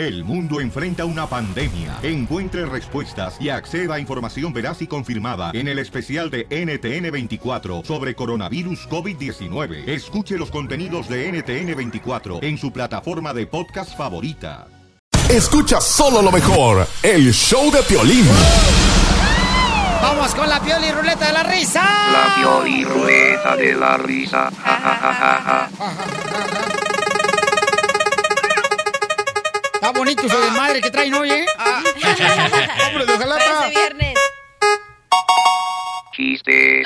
El mundo enfrenta una pandemia. Encuentre respuestas y acceda a información veraz y confirmada en el especial de NTN24 sobre coronavirus COVID-19. Escuche los contenidos de NTN24 en su plataforma de podcast favorita. Escucha solo lo mejor, el show de Piolín. Vamos con la pioli ruleta de la risa. La pioli ruleta de la risa. Ja, ja, ja, ja, ja. Está bonito su de madre que traen hoy, ¿eh? Hombre de Jalapa. Parece viernes. Chiste.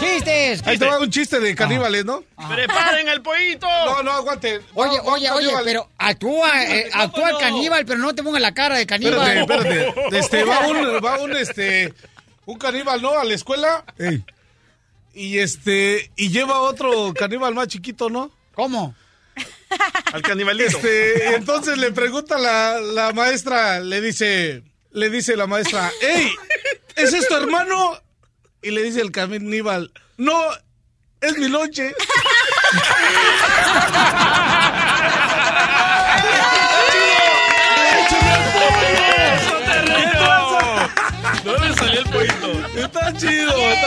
¡Chistes! Ahí te va un chiste de caníbales, ¿no? ¡Preparen el pollito! No, no, aguante. Oye, No, oye, no, oye, pero actúa, eh, actúa el caníbal, pero no te pongas la cara de caníbal. Espérate, espérate. Este, va un, va un, este, un caníbal, ¿no? A la escuela. Y este, y lleva otro caníbal más chiquito, ¿no? ¿Cómo? Al canibalito. Este, entonces le pregunta la, la maestra, le dice, le dice la maestra, ¡Ey! ¿Es esto, hermano? Y le dice el caníbal, no, es mi lonche. ¿No le salió el pollito? Está chido, está chido. Está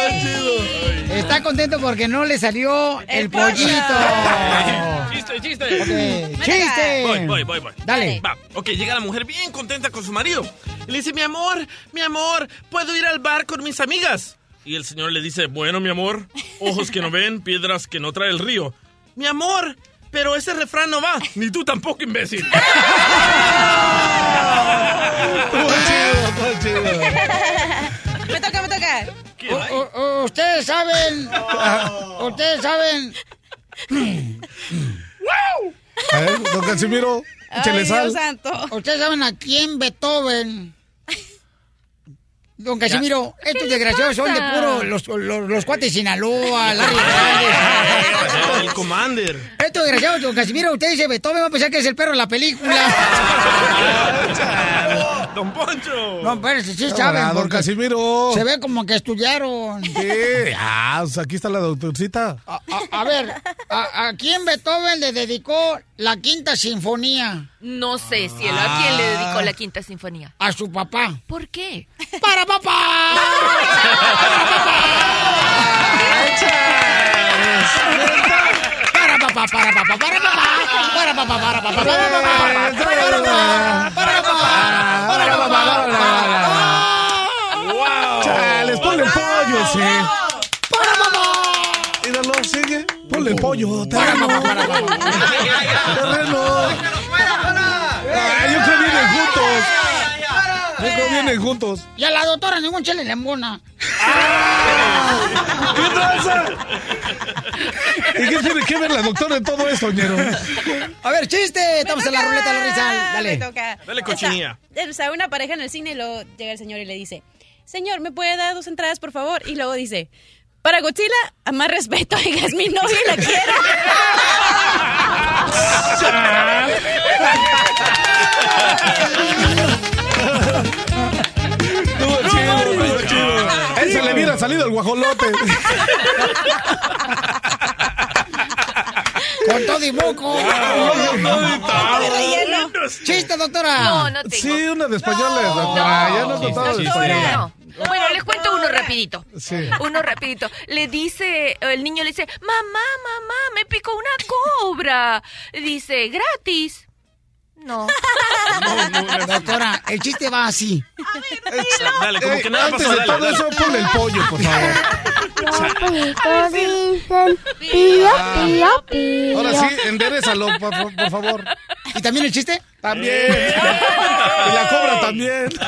contento porque no le salió el pollito. ¡Chiste, chiste! ¡Chiste! Voy, voy, voy, voy. Dale. Va, ok, llega la mujer bien contenta con su marido. Y le dice, mi amor, mi amor, ¿puedo ir al bar con mis amigas? Y el señor le dice, bueno, mi amor, ojos que no ven, piedras que no trae el río. Mi amor, pero ese refrán no va. Ni tú tampoco, imbécil. Me toca, me toca. Ustedes saben, ustedes saben, A ver, don Casimiro, échale sal. Dios santo. ustedes saben a quién Beethoven. Don Casimiro, estos desgraciados son de puro los, los, los cuates de Sinaloa, Larry Hernández. el commander. Estos desgraciados, don Casimiro, usted dice Beethoven, va a pensar que es el perro de la película. Don Poncho. No, pero sí saben, don porque Casimiro. se ve como que estudiaron. Sí, ah, pues aquí está la doctorcita. A, a- a ver, a, ¿a quién Beethoven le dedicó la quinta sinfonía? No sé, cielo. ¿A quién le dedicó la quinta sinfonía? A su papá. ¿Por qué? ¡Para papá! ¡Para papá, para papá, para papá! ¡Para papá, para papá, para papá! ¡Para papá, para papá, para papá! Chales, ponle el pollo, sí. ¡Para papá! Míralo, sigue. Ponle pollo, ¡Para terreno. papá, para papá! Terreno. Ah, yo creo vienen juntos. Vienen juntos. Y a la doctora ningún chile le embona. ¿Qué tranza? ¿Y qué tiene que ver la doctora en todo esto, ñero? A ver, chiste. Estamos en la ruleta de la risa. Me Dale. toca. Dale, cochinilla. O sea, una pareja en el cine y luego llega el señor y le dice, señor, ¿me puede dar dos entradas, por favor? Y luego dice, para Godzilla, a más respeto, oiga, es mi novia y la quiero. le hubiera salido el guajolote. Con todo y moco. Chiste, doctora. No, no tengo. Sí, una de españoles, doctora. Ya no he contado de Doctora, no. Bueno, les cuento uno rapidito. Sí. Uno rapidito. Le dice, el niño le dice, mamá, mamá, me picó una cobra. Dice, gratis. No. Doctora, el chiste va así. Dale, como que nada Antes pasó. de Dale, todo dale. eso, ponle el pollo, por favor. Los dicen pío, pío, pío. Ahora sí, enderezalo, por, por favor. ¿Y también el chiste? También. Y la cobra también.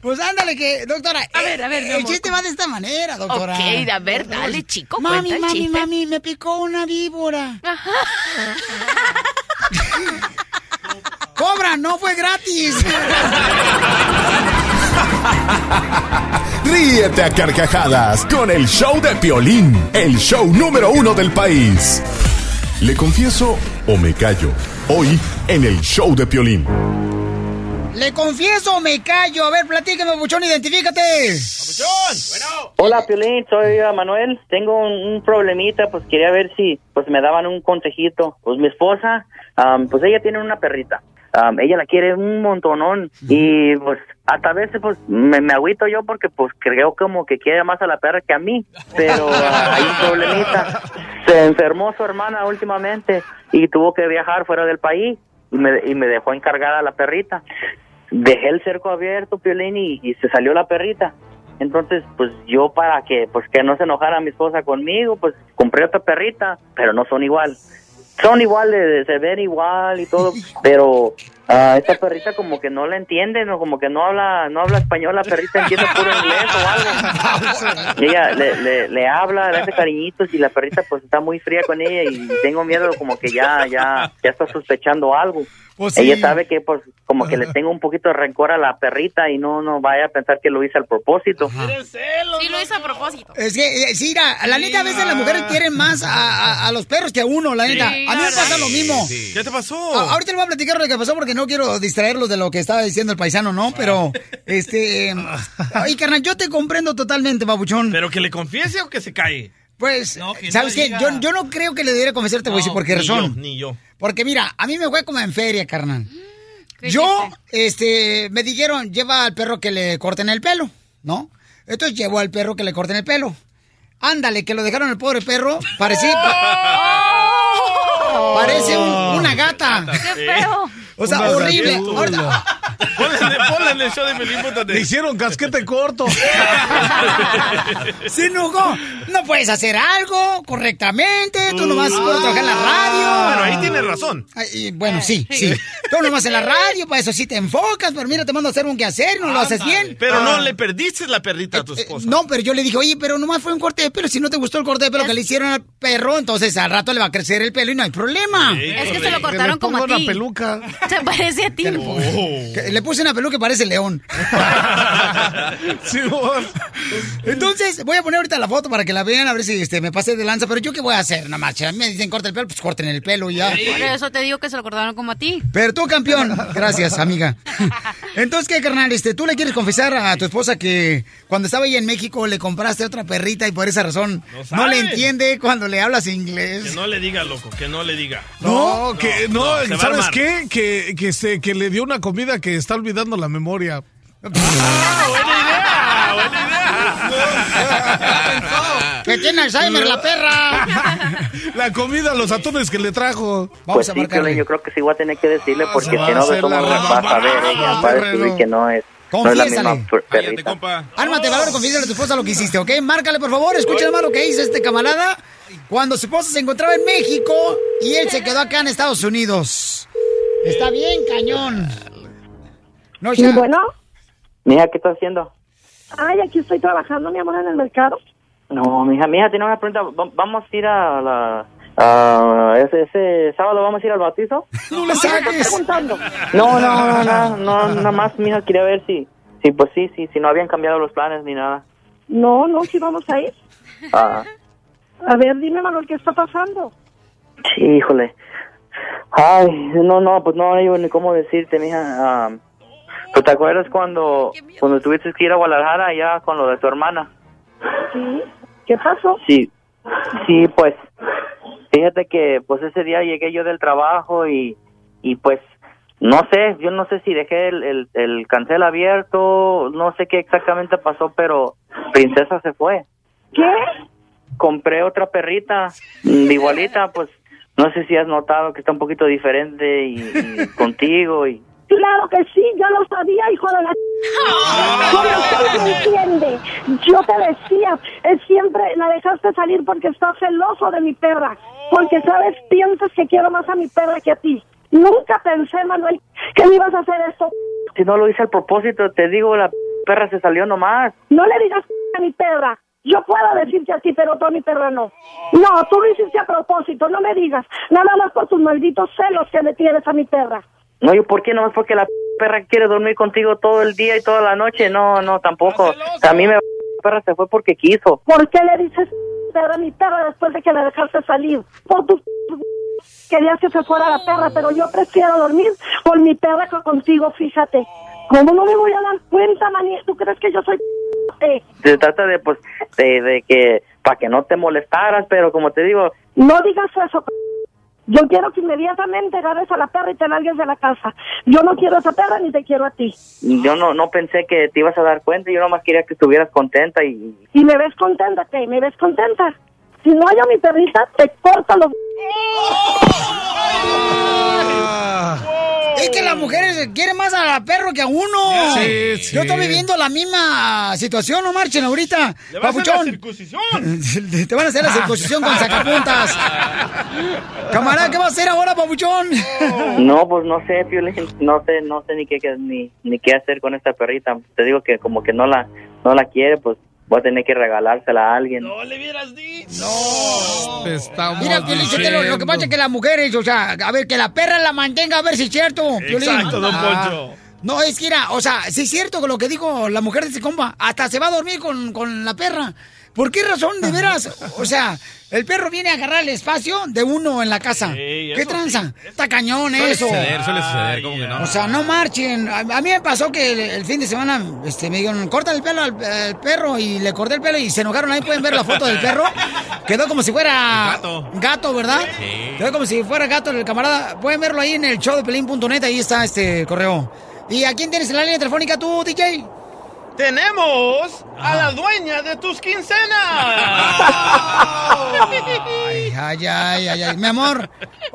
Pues ándale que, doctora. A ver, a ver, mi El amor. chiste va de esta manera, doctora. Ok, a ver, dale, chico, Mami, cuenta el mami, chiste. mami, me picó una víbora. ¡Cobra! ¡No fue gratis! Ríete a carcajadas con el show de Piolín, el show número uno del país. ¿Le confieso o me callo? Hoy en el show de Piolín. Le confieso, me callo. A ver, platícame, buchón, identifícate. Hola, Piolín, soy Manuel. Tengo un, un problemita, pues quería ver si pues me daban un consejito. Pues mi esposa, am, pues ella tiene una perrita. Am, ella la quiere un montonón y pues hasta a veces pues me, me agüito yo porque pues creo como que quiere más a la perra que a mí. Pero ah, hay un problemita. Se enfermó su hermana últimamente y tuvo que viajar fuera del país y me, y me dejó encargada a la perrita. Dejé el cerco abierto, Piolín, y, y se salió la perrita. Entonces, pues yo para que pues que no se enojara mi esposa conmigo, pues compré otra perrita, pero no son igual. Son iguales, se ven igual y todo, pero ah, esta perrita como que no la entiende, no como que no habla no habla español, la perrita entiende puro inglés o algo. Y ella le, le, le habla, le hace cariñitos y la perrita pues está muy fría con ella y tengo miedo como que ya ya ya está sospechando algo. Pues sí. Ella sabe que pues como que le tengo un poquito de rencor a la perrita y no no vaya a pensar que lo hice al propósito. Sí, lo hizo a propósito. Es que, eh, sí, la, la neta, a veces las mujeres quieren más a, a- a los perros que a uno, la neta. a mí me pasa lo mismo. ¿Qué te pasó? A- ahorita le voy a platicar lo que pasó porque no quiero distraerlos de lo que estaba diciendo el paisano, ¿no? Pero, este... Ay, carnal, yo te comprendo totalmente, babuchón. ¿Pero que le confiese o que se cae? Pues, que ¿sabes no qué? diga. Yo, yo no creo que le debiera confesarte, güey, No, por qué ni razón. yo, ni yo. Porque mira, a mí me fue como en feria, carnal. Yo, este, me dijeron, lleva al perro que le corten el pelo, ¿no? Entonces llevó al perro que le corten el pelo. Ándale, que lo dejaron el pobre perro. Parecía. Parece un- una gata. ¡Qué feo! O sea, Una horrible. Ponle, en el show de Pelín, Le hicieron casquete corto. Se enojó. No puedes hacer algo correctamente. Tú nomás puedes trabajar en la radio. Bueno, ahí tiene razón. Bueno, sí, sí. Tú nomás en la radio, para eso sí te enfocas, pero mira, te mando a hacer un quehacer, no lo haces bien. Pero no Ah. le perdiste la perrita a tu esposa. No, pero yo le dije, oye, pero nomás fue un corte de pelo. Si no te gustó el corte de pelo que le hicieron al perro, entonces al rato le va a crecer el pelo y no hay problema. Es que se lo cortaron como a ti. peluca. Se parece a ti. Que Le puse una peluca que parece león. Entonces, voy a poner ahorita la foto para que la vean, a ver si este, me pasé de lanza. Pero yo qué voy a hacer, nada más. Si a mí me dicen corta el pelo, pues corten el pelo y ya. Por eso te digo que se lo cortaron como a ti. Pero tú, campeón. Gracias, amiga. Entonces, ¿qué, carnal? Este, ¿Tú le quieres confesar a tu esposa que cuando estaba ahí en México le compraste otra perrita y por esa razón No no, le entiende cuando le hablas Que inglés? no le diga, loco, que no le diga. No, que no, no, a ¿sabes qué? Que, que, se, que le dio una comida que está olvidando la memoria. Que tiene Alzheimer la perra. La comida, los atunes que le trajo. pues sí, Piolín, yo creo que sí voy a tener que decirle porque se va si a no de modos va a saber ella, va a descubrir que no es, no es la misma Confiésale. Ármate, valor, confiésale a tu esposa lo que hiciste, ¿ok? Márcale, por favor, escucha más lo que hizo este camarada cuando su esposa se encontraba en México y él se quedó acá en Estados Unidos. Está bien, cañón. No, ya. bueno. Mija, ¿qué estás haciendo? Ay, aquí estoy trabajando, mi amor, en el mercado. No, mija, mija, tiene una pregunta. Va- ¿Vamos a ir a la... a ese, ese sábado vamos a ir al bautizo? No le saques. preguntando. No, no, no, no, no, nada más, mija, quería ver si... Sí, pues sí, sí, si no habían cambiado los planes ni nada. No, no, sí vamos a ir. Ah, A ver, dime, Manuel, ¿qué está pasando? sí, híjole. Ay, no, no, pues no hay ni cómo decirte, mija. ¿Tú te acuerdas cuando, cuando tuviste que ir a Guadalajara allá con lo de tu hermana? Sí. ¿Qué pasó? Sí, sí, pues, fíjate que pues ese día llegué yo del trabajo y, y pues, no sé, yo no sé si dejé el, el, el cancel abierto, no sé qué exactamente pasó, pero Princesa se fue. ¿Qué? Compré otra perrita, igualita, pues, no sé si has notado que está un poquito diferente y, y contigo y... Claro que sí, yo lo sabía, hijo de la... Usted no entiende, yo te decía, él siempre la dejaste salir porque está celoso de mi perra, porque sabes, piensas que quiero más a mi perra que a ti. Nunca pensé, Manuel, que me ibas a hacer esto. Si no lo hice al propósito, te digo, la perra se salió nomás. No le digas a mi perra. Yo puedo decirte a ti, pero tú a mi perra no. No, tú lo hiciste a propósito, no me digas. Nada más por tus malditos celos que le tienes a mi perra. No, ¿y por qué? Nomás porque la perra quiere dormir contigo todo el día y toda la noche. No, no, tampoco. A mí me... La perra se fue porque quiso. ¿Por qué le dices perra a mi perra después de que la dejaste salir? Por tu querías que se fuera la perra, pero yo prefiero dormir con mi perra que contigo, fíjate. ¿Cómo no me voy a dar cuenta, maní? ¿Tú crees que yo soy. Se trata de, pues, de, de que, para que no te molestaras, pero como te digo, No digas eso. Yo quiero que inmediatamente agarres a la perra y te largues de la casa. Yo no quiero a esa perra ni te quiero a ti. yo no, no pensé que te ibas a dar cuenta, yo nomás quería que estuvieras contenta y... Y me ves contenta, ¿qué? ¿Me ves contenta? Si no hay a mi perrita, te corto los... Es que las mujeres quieren más a la perro que a uno. Sí, sí. Yo estoy viviendo la misma situación, no marchen ahorita. Le vas a hacer la Papuchón. circuncisión. Te van a hacer la circuncisión con sacapuntas. Camarada, ¿qué va a hacer ahora, papuchón? No, pues no sé, Piolín, no sé, no sé ni qué, qué- ni, ni qué hacer con esta perrita. Te digo que como que no la, no la quiere, pues voy a tener que regalársela a alguien. No le hubieras dicho. Estamos Mira, Piolín, lo que pasa es que las mujeres, o sea, a ver, que la perra la mantenga, a ver si es cierto, Piolín. Exacto, don Ah. Poncho. No, es que era, o sea, sí es cierto con lo que dijo la mujer de ese compa. Hasta se va a dormir con, con la perra. ¿Por qué razón, de veras? O sea, el perro viene a agarrar el espacio de uno en la casa. Sí, ¿Qué tranza? Está cañón Suele eso. suceder, suele suceder, ¿cómo que no? O sea, no marchen. A, a mí me pasó que el, el fin de semana este, me dijeron, corta el pelo al, al perro y le corté el pelo y se enojaron. Ahí pueden ver la foto del perro. Quedó como si fuera gato. gato, ¿verdad? Sí. Quedó como si fuera gato el camarada. Pueden verlo ahí en el show de pelín.net. Ahí está este correo. ¿Y a quién tienes en la línea telefónica tú, DJ? Tenemos a la dueña de tus quincenas. Ay, ay, ay, ay, ay. Mi amor,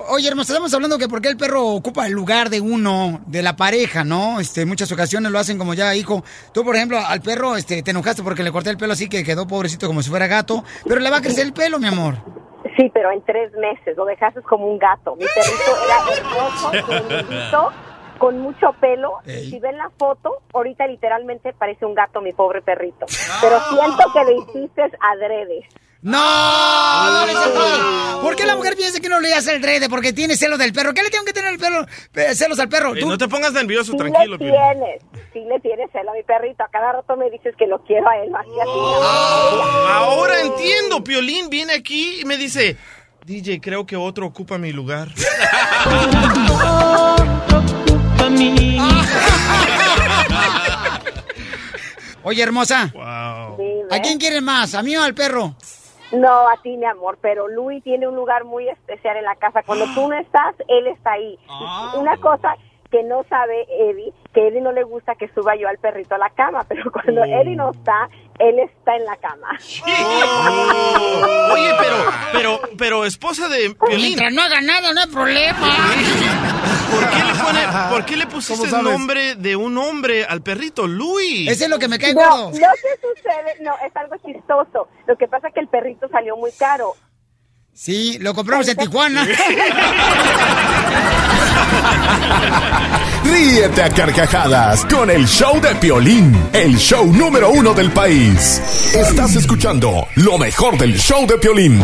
oye, hermosa, estamos hablando que por qué el perro ocupa el lugar de uno, de la pareja, ¿no? Este, en muchas ocasiones lo hacen como ya, hijo. Tú, por ejemplo, al perro, este, te enojaste porque le corté el pelo así que quedó pobrecito como si fuera gato, pero le va a crecer el pelo, mi amor. Sí, pero en tres meses lo dejaste como un gato. Mi perrito era hermoso, con mucho pelo. Ey. Si ven la foto, ahorita literalmente parece un gato mi pobre perrito. Pero siento que le hiciste adrede. ¡No! ¡No todo! ¿Por qué la mujer piensa que no le hace el drede? Porque tiene celos del perro. ¿Qué le tengo que tener el pelo, eh, celos al perro? Eh, Tú- no te pongas nervioso, Sí tranquilo, le tienes, sí le tienes celo a mi perrito. A cada rato me dices que lo quiero a él más que a ti. Ahora entiendo, Piolín viene aquí y me dice, DJ, creo que otro ocupa mi lugar. Oye, hermosa, Wow. Sí, ¿a quién quieres más? ¿A mí o al perro? No, a ti, mi amor, pero Luis tiene un lugar muy especial en la casa. Cuando tú no estás, él está ahí. Una cosa que no sabe Eddie, que Eddie no le gusta que suba yo al perrito a la cama, pero cuando Eddie no está, él está en la cama. Oh. Oye, pero, pero, pero esposa de Piolín, Mientras no haga nada, no hay problema. ¿Por qué le, pone, ¿por qué le pusiste ¿Cómo el nombre de un hombre al perrito, Luis? Ese es lo que me cae No, gordo. lo que sucede, no, es algo chistoso. Lo que pasa es que el perrito salió muy caro. Sí, lo compramos en Tijuana. Ríete a carcajadas con el show de Piolín, el show número uno del país. Estás escuchando lo mejor del show de Piolín.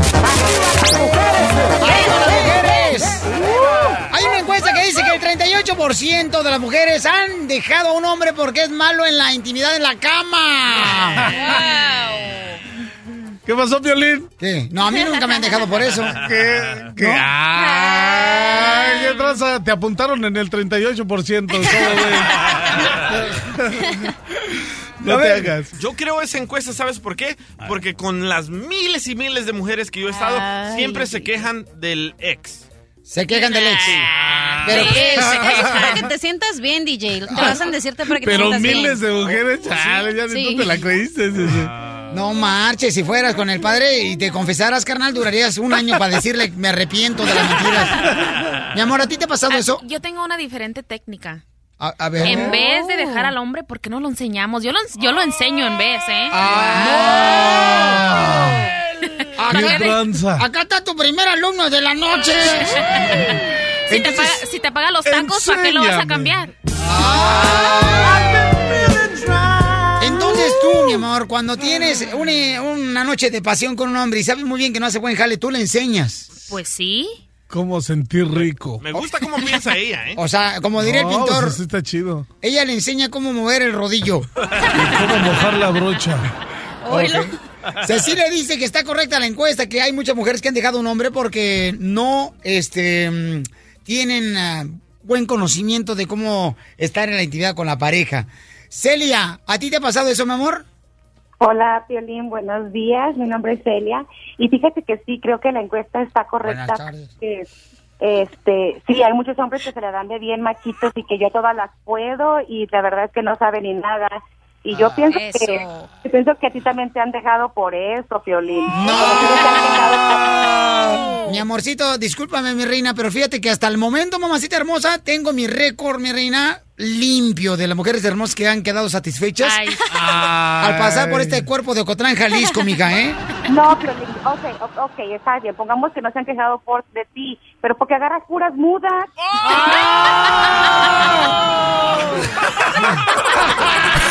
90% de las mujeres han dejado a un hombre porque es malo en la intimidad en la cama. Wow. ¿Qué pasó, Violín? ¿Qué? No, a mí nunca me han dejado por eso. ¿Qué? ¿Qué? ¿No? Ay, ¿Qué traza? Te apuntaron en el 38%. No te hagas. Yo creo esa encuesta, ¿sabes por qué? Porque con las miles y miles de mujeres que yo he estado, Ay. siempre se quejan del ex. Se quejan del ex. ¿Pero qué es? Eso es para que te sientas bien, DJ. Te vas a decirte para que te Pero sientas miles bien. de mujeres, chale, ya ni Sí. tú te la creíste. sí, sí. No marches, si fueras con el padre y te confesaras, carnal, durarías un año para decirle me arrepiento de las mentiras. Mi amor, ¿a ti te ha pasado eso? Yo tengo una diferente técnica. A, a ver. En vez de dejar al hombre, ¿por qué no lo enseñamos? Yo lo, yo lo enseño en vez, ¿eh? Ah. ¡Qué Acá, tranza! acá está tu primer alumno de la noche. Si te, paga, si te paga los tacos, ¿para qué lo vas a cambiar? Entonces tú, mi amor, cuando tienes una, una noche de pasión con un hombre y sabes muy bien que no hace buen jale, tú le enseñas. Pues sí. ¿Cómo sentir rico? Me gusta cómo piensa ella, ¿eh? O sea, como diría el pintor, pues, está chido. ella le enseña cómo mover el rodillo. Y cómo mojar la brocha. Oílo. Cecilia dice que está correcta la encuesta, que hay muchas mujeres que han dejado a un hombre porque no este, mm, tienen ah, buen conocimiento de cómo estar en la intimidad con la pareja. Celia, ¿a ti te ha pasado eso, mi amor? Hola, Piolín, buenos días. Mi nombre es Celia. Y fíjate que sí, creo que la encuesta está correcta. Que, este, sí, hay muchos hombres que se le dan de bien machitos y que yo todas las puedo y la verdad es que no saben ni nada. Y yo pienso que yo pienso que a ti también te han dejado por eso, Piolín. Mi amorcito, discúlpame, mi reina, pero fíjate que hasta el momento, mamacita hermosa, tengo mi récord, mi reina, limpio de las mujeres hermosas que han quedado satisfechas Ay. al pasar por este cuerpo de Ocotlán, Jalisco, mija, ¿eh? No, Piolín, ok, ok, está bien. Pongamos que no se han quejado por de ti, pero porque agarras puras mudas.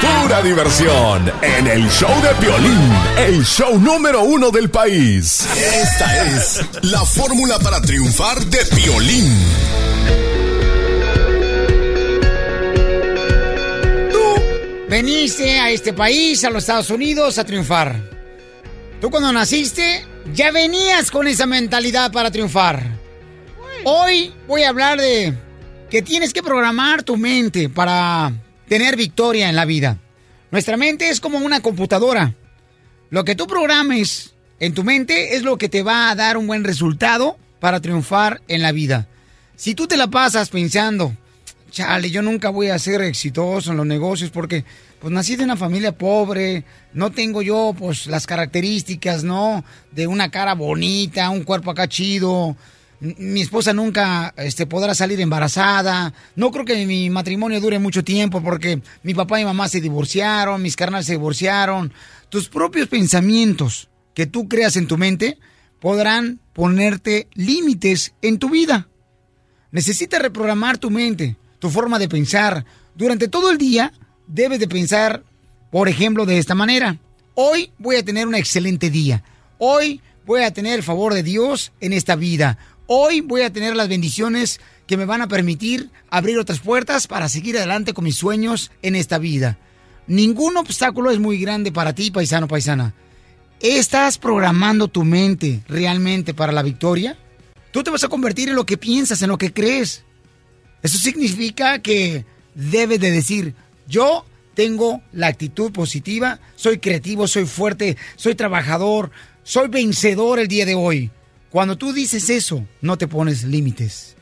Pura diversión en el show de Piolín, el show número uno del país. Esta es la fórmula para triunfar de Piolín. Veniste a este país, a los Estados Unidos, a triunfar. Tú cuando naciste ya venías con esa mentalidad para triunfar. Hoy voy a hablar de que tienes que programar tu mente para tener victoria en la vida. Nuestra mente es como una computadora. Lo que tú programes en tu mente es lo que te va a dar un buen resultado para triunfar en la vida. Si tú te la pasas pensando, chale, yo nunca voy a ser exitoso en los negocios porque pues nací de una familia pobre, no tengo yo pues las características, ¿no? De una cara bonita, un cuerpo acá chido. Mi esposa nunca este, podrá salir embarazada. No creo que mi matrimonio dure mucho tiempo porque mi papá y mamá se divorciaron, mis carnales se divorciaron. Tus propios pensamientos que tú creas en tu mente podrán ponerte límites en tu vida. Necesitas reprogramar tu mente, tu forma de pensar. Durante todo el día debes de pensar, por ejemplo, de esta manera. Hoy voy a tener un excelente día. Hoy voy a tener el favor de Dios en esta vida. Hoy voy a tener las bendiciones que me van a permitir abrir otras puertas para seguir adelante con mis sueños en esta vida. Ningún obstáculo es muy grande para ti, paisano, paisana. ¿Estás programando tu mente realmente para la victoria? Tú te vas a convertir en lo que piensas, en lo que crees. Eso significa que debes de decir, yo tengo la actitud positiva, soy creativo, soy fuerte, soy trabajador, soy vencedor el día de hoy. Cuando tú dices eso, no te pones límites.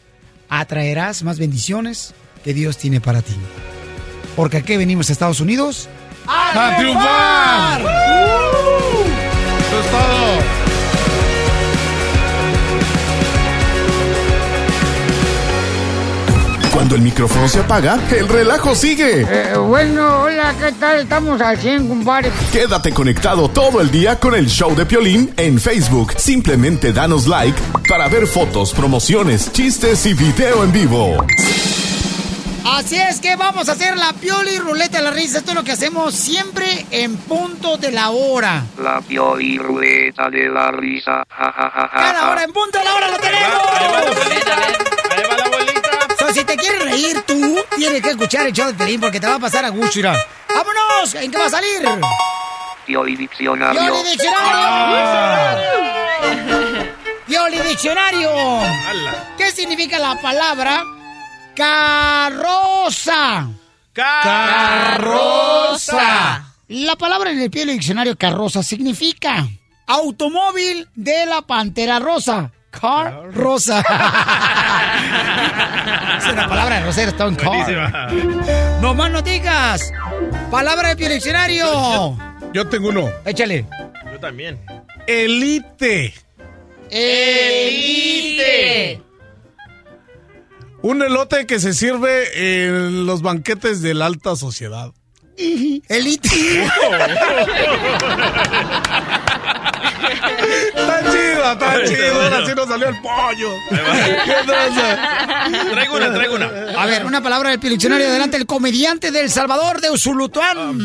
Atraerás más bendiciones que Dios tiene para ti. Porque aquí venimos a Estados Unidos ¡A triunfar! Eso es todo. Cuando el micrófono se apaga, el relajo sigue. Eh, bueno, hola, ¿qué tal? Estamos al 100, compadre. Quédate conectado todo el día con el show de Piolín en Facebook. Simplemente danos like para ver fotos, promociones, chistes y video en vivo. Así es que vamos a hacer la pioli ruleta de la risa. Esto es lo que hacemos siempre en punto de la hora. La pioli ruleta de la risa. Ja, ja, ja, ja, Cada hora en punto de la hora lo tenemos. Si te quieres reír tú, tienes que escuchar el show de Pelín porque te va a pasar a gusto. mira. ¡Vámonos! ¿En qué va a salir? Pioli diccionario. ¡Pioli Diccionario! ¡Pioli Diccionario! ¿Qué significa la palabra carroza? Carroza. La palabra en el Pioli Diccionario carroza significa automóvil de la pantera rosa. Car rosa. es una palabra de Rosero Stone Car. No más no digas. Palabra de Diccionario. Yo tengo uno. Échale. Yo también. Elite. Elite. Un elote que se sirve en los banquetes de la alta sociedad. Elite. Está chido, está chido. Ahora sí nos salió el pollo. ¿Qué? Traigo una, traigo una. A ver, una palabra del diccionario adelante, el comediante del Salvador de Usulután.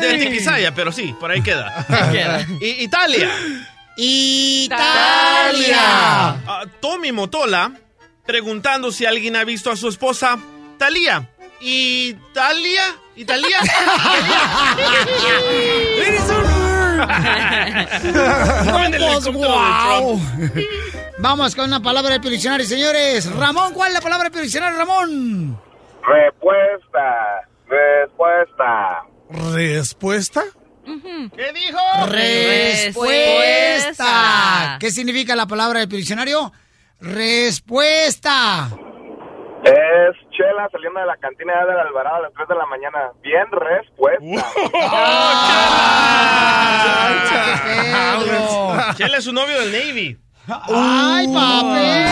De, de Tiquisaya, pero sí, por ahí queda. Queda. I- Italia. Italia. Ah, Tommy Motola preguntando si alguien ha visto a su esposa Talía. ¿Italia? ¿Italia? ¡Eres de guau. Vamos con una palabra del diccionario, señores. Ramón, ¿cuál es la palabra del diccionario, Ramón? Respuesta, respuesta. ¿Respuesta? ¿Qué dijo? Respuesta. ¿Qué significa la palabra del diccionario? Respuesta. Es Chela saliendo de la cantina del Alvarado a las 3 de la mañana. Bien respuesta. Chela es su novio del Navy. ¡Ay, papi!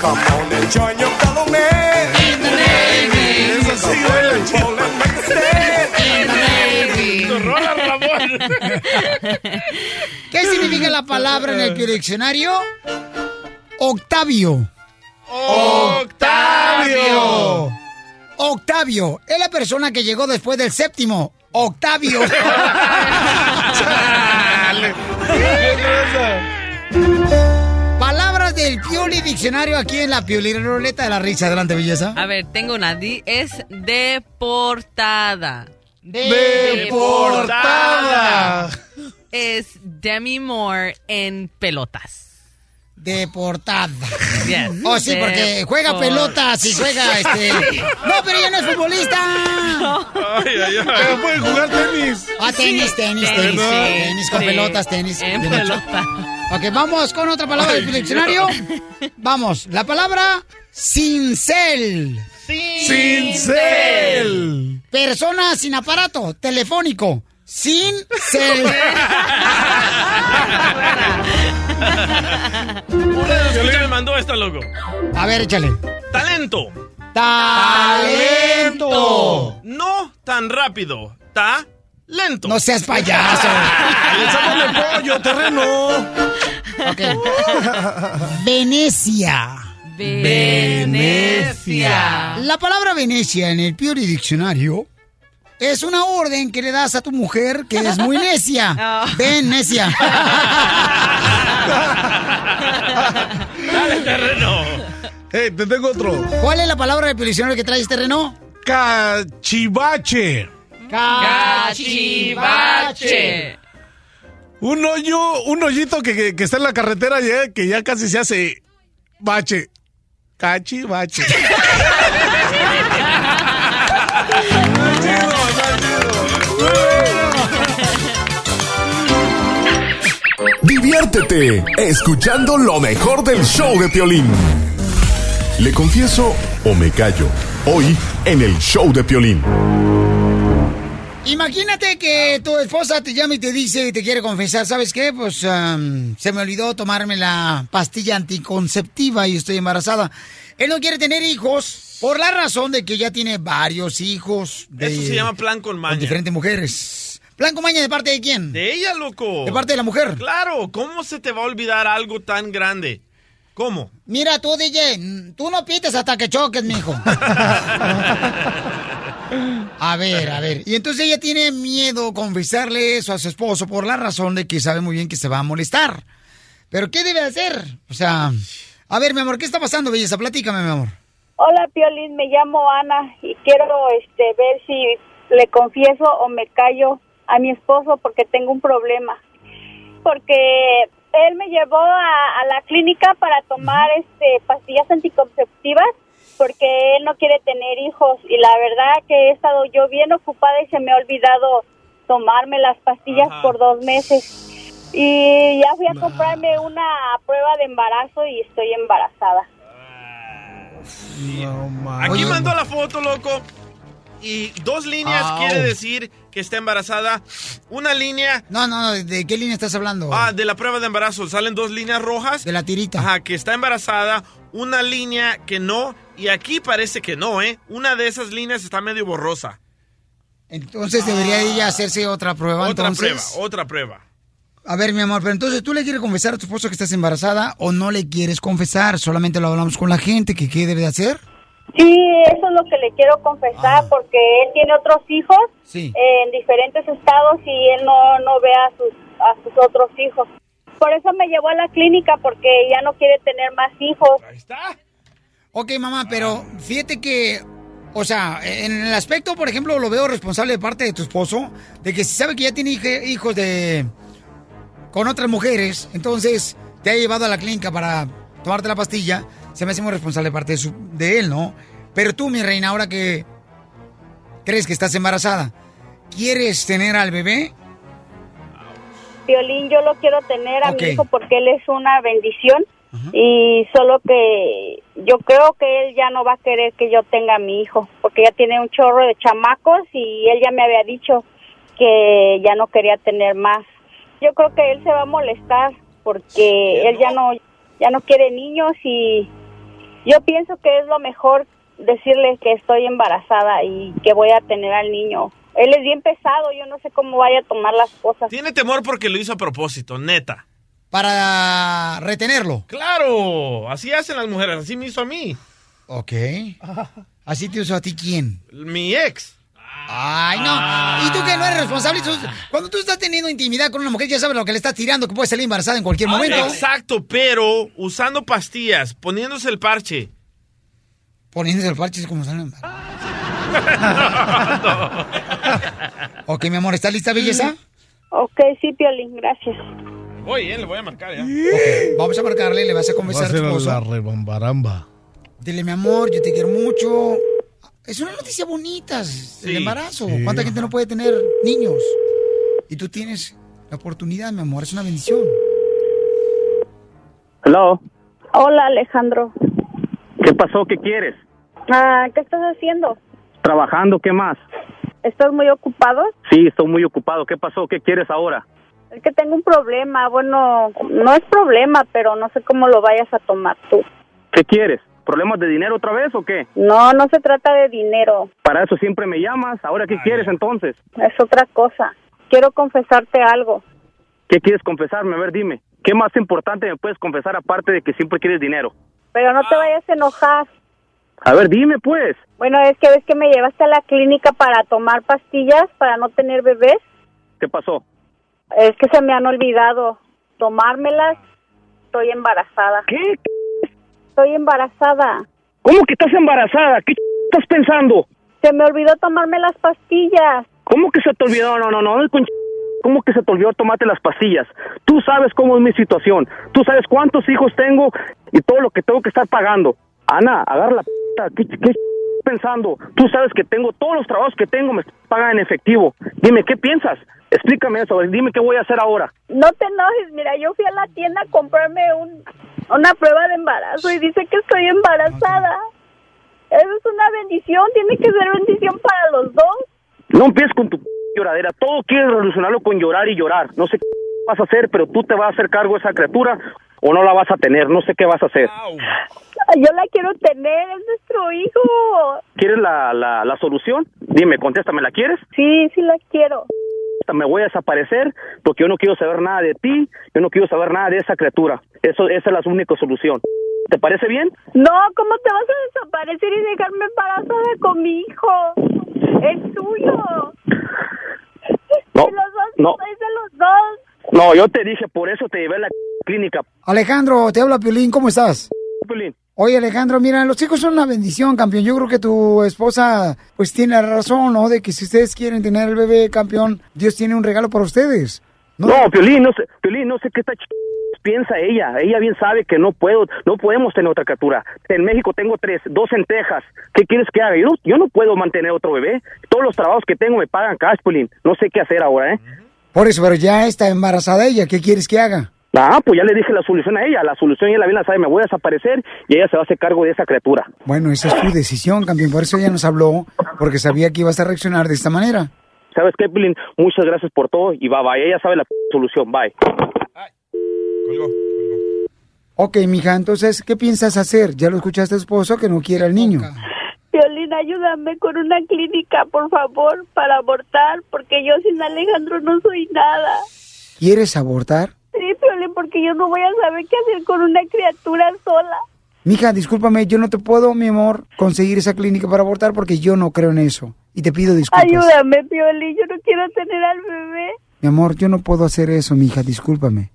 Come on and join your fellow man. In the Navy. Eso sí, duele, Come on and make a stand. In the Navy. Rola Ramón. ¿Qué significa la palabra en el diccionario? Octavio. ¡Octavio! Octavio es la persona que llegó después del séptimo. Octavio. Palabras del Pioli Diccionario aquí en la Pioli Ruleta de la Risa. Adelante, belleza. A ver, tengo una. Es deportada. ¡Deportada! Es Demi Moore en pelotas. Deportada. Yes. Oh, sí, porque juega pelotas y juega este. No, pero ya no es futbolista. Ay, ay, ay. Pero pueden jugar tenis. Ah, tenis, tenis, Tenis, tenis. sí, Tenis con sí. pelotas, tenis. En Bien hecho. pelota. Ok, vamos con otra palabra del diccionario. Vamos, la palabra cincel. ¡Cincel! Persona sin aparato telefónico. Sin cel. De me mandó esta, loco. A ver, échale. Talento. Talento. No tan rápido. Ta lento. No seas payaso. ¡Echámosle pollo, terreno! Ok. Venecia. Venecia. La palabra Venecia en el Piori Diccionario es una orden que le das a tu mujer que es muy necia. Ven, necia. Dale, terreno. ¡Eh, te tengo otro! ¿Cuál es la palabra del diccionario que trae este reno? Cachivache. Cachivache. Un hoyo, un hoyito que, que- que está en la carretera ya, que ya casi se hace bache. Cachivache. Diviértete escuchando lo mejor del show de Piolín. Le confieso o me callo. Hoy en el show de Piolín. Imagínate que tu esposa te llama y te dice y te quiere confesar, ¿sabes qué? Pues am, se me olvidó tomarme la pastilla anticonceptiva y estoy embarazada. Él no quiere tener hijos por la razón de que ya tiene varios hijos de, Eso se llama plan con con maña. diferentes mujeres. ¿Plan con maña de parte de quién? De ella, loco. De parte de la mujer. Claro, ¿cómo se te va a olvidar algo tan grande? ¿Cómo? Mira, tú, DJ, tú no pites hasta que choques, mijo. A ver, a ver. Y entonces ella tiene miedo confesarle eso a su esposo por la razón de que sabe muy bien que se va a molestar. Pero ¿qué debe hacer? O sea, a ver, mi amor, ¿qué está pasando, belleza? Platícame, mi amor. Hola, Piolín, me llamo Ana y quiero este ver si le confieso o me callo a mi esposo porque tengo un problema. Porque él me llevó a, a la clínica para tomar este pastillas anticonceptivas porque él no quiere tener hijos y la verdad que he estado yo bien ocupada y se me ha olvidado tomarme las pastillas Ajá. por dos meses. Y ya fui a comprarme una prueba de embarazo y estoy embarazada. Aquí Oye, mandó la foto, loco. Y dos líneas Au. quiere decir que está embarazada. Una línea. No, no, no, ¿de qué línea estás hablando? Ah, de la prueba de embarazo. Salen dos líneas rojas. De la tirita. Ajá, que está embarazada. Una línea que no. Y aquí parece que no, ¿eh? Una de esas líneas está medio borrosa. Entonces debería ella hacerse otra prueba, Otra entonces. prueba, otra prueba. A ver, mi amor, pero entonces tú le quieres confesar a tu esposo que estás embarazada o no le quieres confesar, solamente lo hablamos con la gente, que qué debe de hacer. Sí, eso es lo que le quiero confesar porque él tiene otros hijos Sí. en diferentes estados y él no, no ve a sus, a sus otros hijos. Por eso me llevó a la clínica porque ya no quiere tener más hijos. Ahí está. Ok, mamá, pero fíjate que, o sea, en el aspecto, por ejemplo, lo veo responsable de parte de tu esposo, de que si sabe que ya tiene hijos de con otras mujeres, entonces te ha llevado a la clínica para tomarte la pastilla, se me hace muy responsable de parte de, su- de él, ¿no? Pero tú, mi reina, ahora que crees que estás embarazada. ¿Quieres tener al bebé? Violín, yo lo quiero tener a mi hijo porque él es una bendición y solo que yo creo que él ya no va a querer que yo tenga a mi hijo porque ya tiene un chorro de chamacos y él ya me había dicho que ya no quería tener más. Yo creo que él se va a molestar porque él ya no ya no quiere niños y yo pienso que es lo mejor decirle que estoy embarazada y que voy a tener al niño. Él es bien pesado, yo no sé cómo vaya a tomar las cosas. Tiene temor porque lo hizo a propósito, neta. Para retenerlo. Claro, así hacen las mujeres, así me hizo a mí. Ok. ¿Así te usó a ti quién? Mi ex. Ay, no. ¿Y tú que no eres responsable? Cuando tú estás teniendo intimidad con una mujer, ya sabes lo que le estás tirando, que puede salir embarazada en cualquier momento. Exacto, pero usando pastillas, poniéndose el parche. Poniéndose el parche es como salen Ok, mi amor, ¿estás lista, belleza? Ok, sí, Piolín, gracias. Voy, eh, le voy a marcar ya. Vamos a marcarle, le vas a Va a ser esposo. la rebambaramba. Dile, mi amor, yo te quiero mucho. Es una noticia bonita, el embarazo. Sí. ¿Cuánta gente no puede tener niños? Y tú tienes la oportunidad, mi amor, es una bendición. Hello. Hola, Alejandro. ¿Qué pasó? ¿Qué quieres? Ah, ¿Qué estás haciendo? ¿Trabajando? ¿Qué más? ¿Estás muy ocupado? Sí, estoy muy ocupado. ¿Qué pasó? ¿Qué quieres ahora? Es que tengo un problema. Bueno, no es problema, pero no sé cómo lo vayas a tomar tú. ¿Qué quieres? ¿Problemas de dinero otra vez o qué? No, no se trata de dinero. Para eso siempre me llamas. ¿Ahora qué quieres entonces? Es otra cosa. Quiero confesarte algo. ¿Qué quieres confesarme? A ver, dime. ¿Qué más importante me puedes confesar aparte de que siempre quieres dinero? Pero no te vayas a enojar. A ver, dime pues. Bueno, es que ves que me llevaste a la clínica para tomar pastillas para no tener bebés. ¿Qué pasó? Es que se me han olvidado tomármelas. Estoy embarazada. ¿Qué? Estoy embarazada. ¿Cómo que estás embarazada? ¿Qué estás pensando? Se me olvidó tomarme las pastillas. ¿Cómo que se te olvidó? No, no, no. con- ¿Cómo que se te olvidó tomarte las pastillas? Tú sabes cómo es mi situación. Tú sabes cuántos hijos tengo y todo lo que tengo que estar pagando. Ana, agarra la p***. ¿Qué, qué pensando? Tú sabes que tengo todos los trabajos que tengo me pagan en efectivo. Dime, ¿qué piensas? Explícame eso. Dime qué voy a hacer ahora. No te enojes, mira, yo fui a la tienda a comprarme un, una prueba de embarazo y dice que estoy embarazada. Eso es una bendición, tiene que ser bendición para los dos. No empieces con tu lloradera. Todo quieres solucionarlo con llorar y llorar. No sé qué vas a hacer, pero tú te vas a hacer cargo de esa criatura o no la vas a tener. No sé qué vas a hacer. Yo la quiero tener, es nuestro hijo. ¿Quieres la, la, la solución? Dime, contéstame, ¿la quieres? Sí, sí la quiero. Me voy a desaparecer porque yo no quiero saber nada de ti, yo no quiero saber nada de esa criatura. Eso, esa es la única solución. ¿Te parece bien? No, ¿cómo te vas a desaparecer y dejarme embarazada con mi hijo? Es tuyo. No, De los dos, no, es de los dos. no, yo te dije, por eso te llevé a la clínica. Alejandro, te habla Piolín, ¿cómo estás? Piolín. Oye, Alejandro, mira, los hijos son una bendición, campeón. Yo creo que tu esposa, pues, tiene razón, ¿no? De que si ustedes quieren tener el bebé, campeón, Dios tiene un regalo para ustedes. No, Piolín, no sé, Piolín, no sé qué está ch... piensa ella. Ella bien sabe que no puedo, no podemos tener otra criatura. En México tengo tres, dos en Texas. ¿Qué quieres que haga? Yo, no- yo no puedo mantener otro bebé. Todos los trabajos que tengo me pagan cash, Piolín. No sé qué hacer ahora, ¿eh? Por eso, pero ya está embarazada ella. ¿Qué quieres que haga? Ah, pues ya le dije la solución a ella. La solución ella la bien la sabe. Me voy a desaparecer y ella se va a hacer cargo de esa criatura. Bueno, esa es tu decisión, campeón. Por eso ella nos habló, porque sabía que ibas a reaccionar de esta manera. ¿Sabes qué, Piolín? Muchas gracias por todo y bye bye. Ella sabe la solución. Bye. Ok, mija, entonces, ¿qué piensas hacer? Ya lo escuchaste a tu esposo que no quiere al niño. Violín, ayúdame con una clínica, por favor, para abortar, porque yo sin Alejandro no soy nada. ¿Quieres abortar? Sí, Violín, porque yo no voy a saber qué hacer con una criatura sola. Mija, discúlpame, yo no te puedo, mi amor, conseguir esa clínica para abortar porque yo no creo en eso. Y te pido disculpas. Ayúdame, Violín, yo no quiero tener al bebé. Mi amor, yo no puedo hacer eso, mija, discúlpame.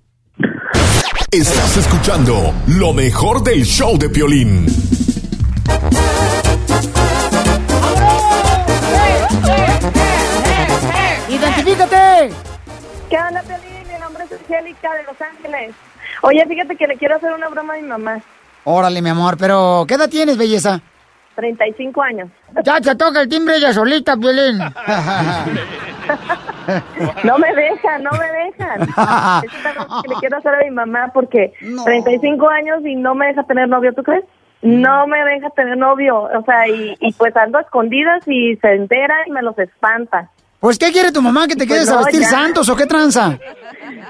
Estás escuchando lo mejor del show de Piolín. Angélica de Los Ángeles. Oye, fíjate que le quiero hacer una broma a mi mamá. Órale, mi amor, pero ¿qué edad tienes, belleza? 35 años. Ya te toca el timbre ella solita, Piolín. No me dejan, no me dejan. Es una cosa que le quiero hacer a mi mamá porque 35 años y no me deja tener novio, ¿tú crees? No me deja tener novio, o sea, y, y pues ando a escondidas y se entera y me los espanta. Pues, ¿qué quiere tu mamá? ¿Que te Pues quedes a no, vestir ya. santos o qué tranza?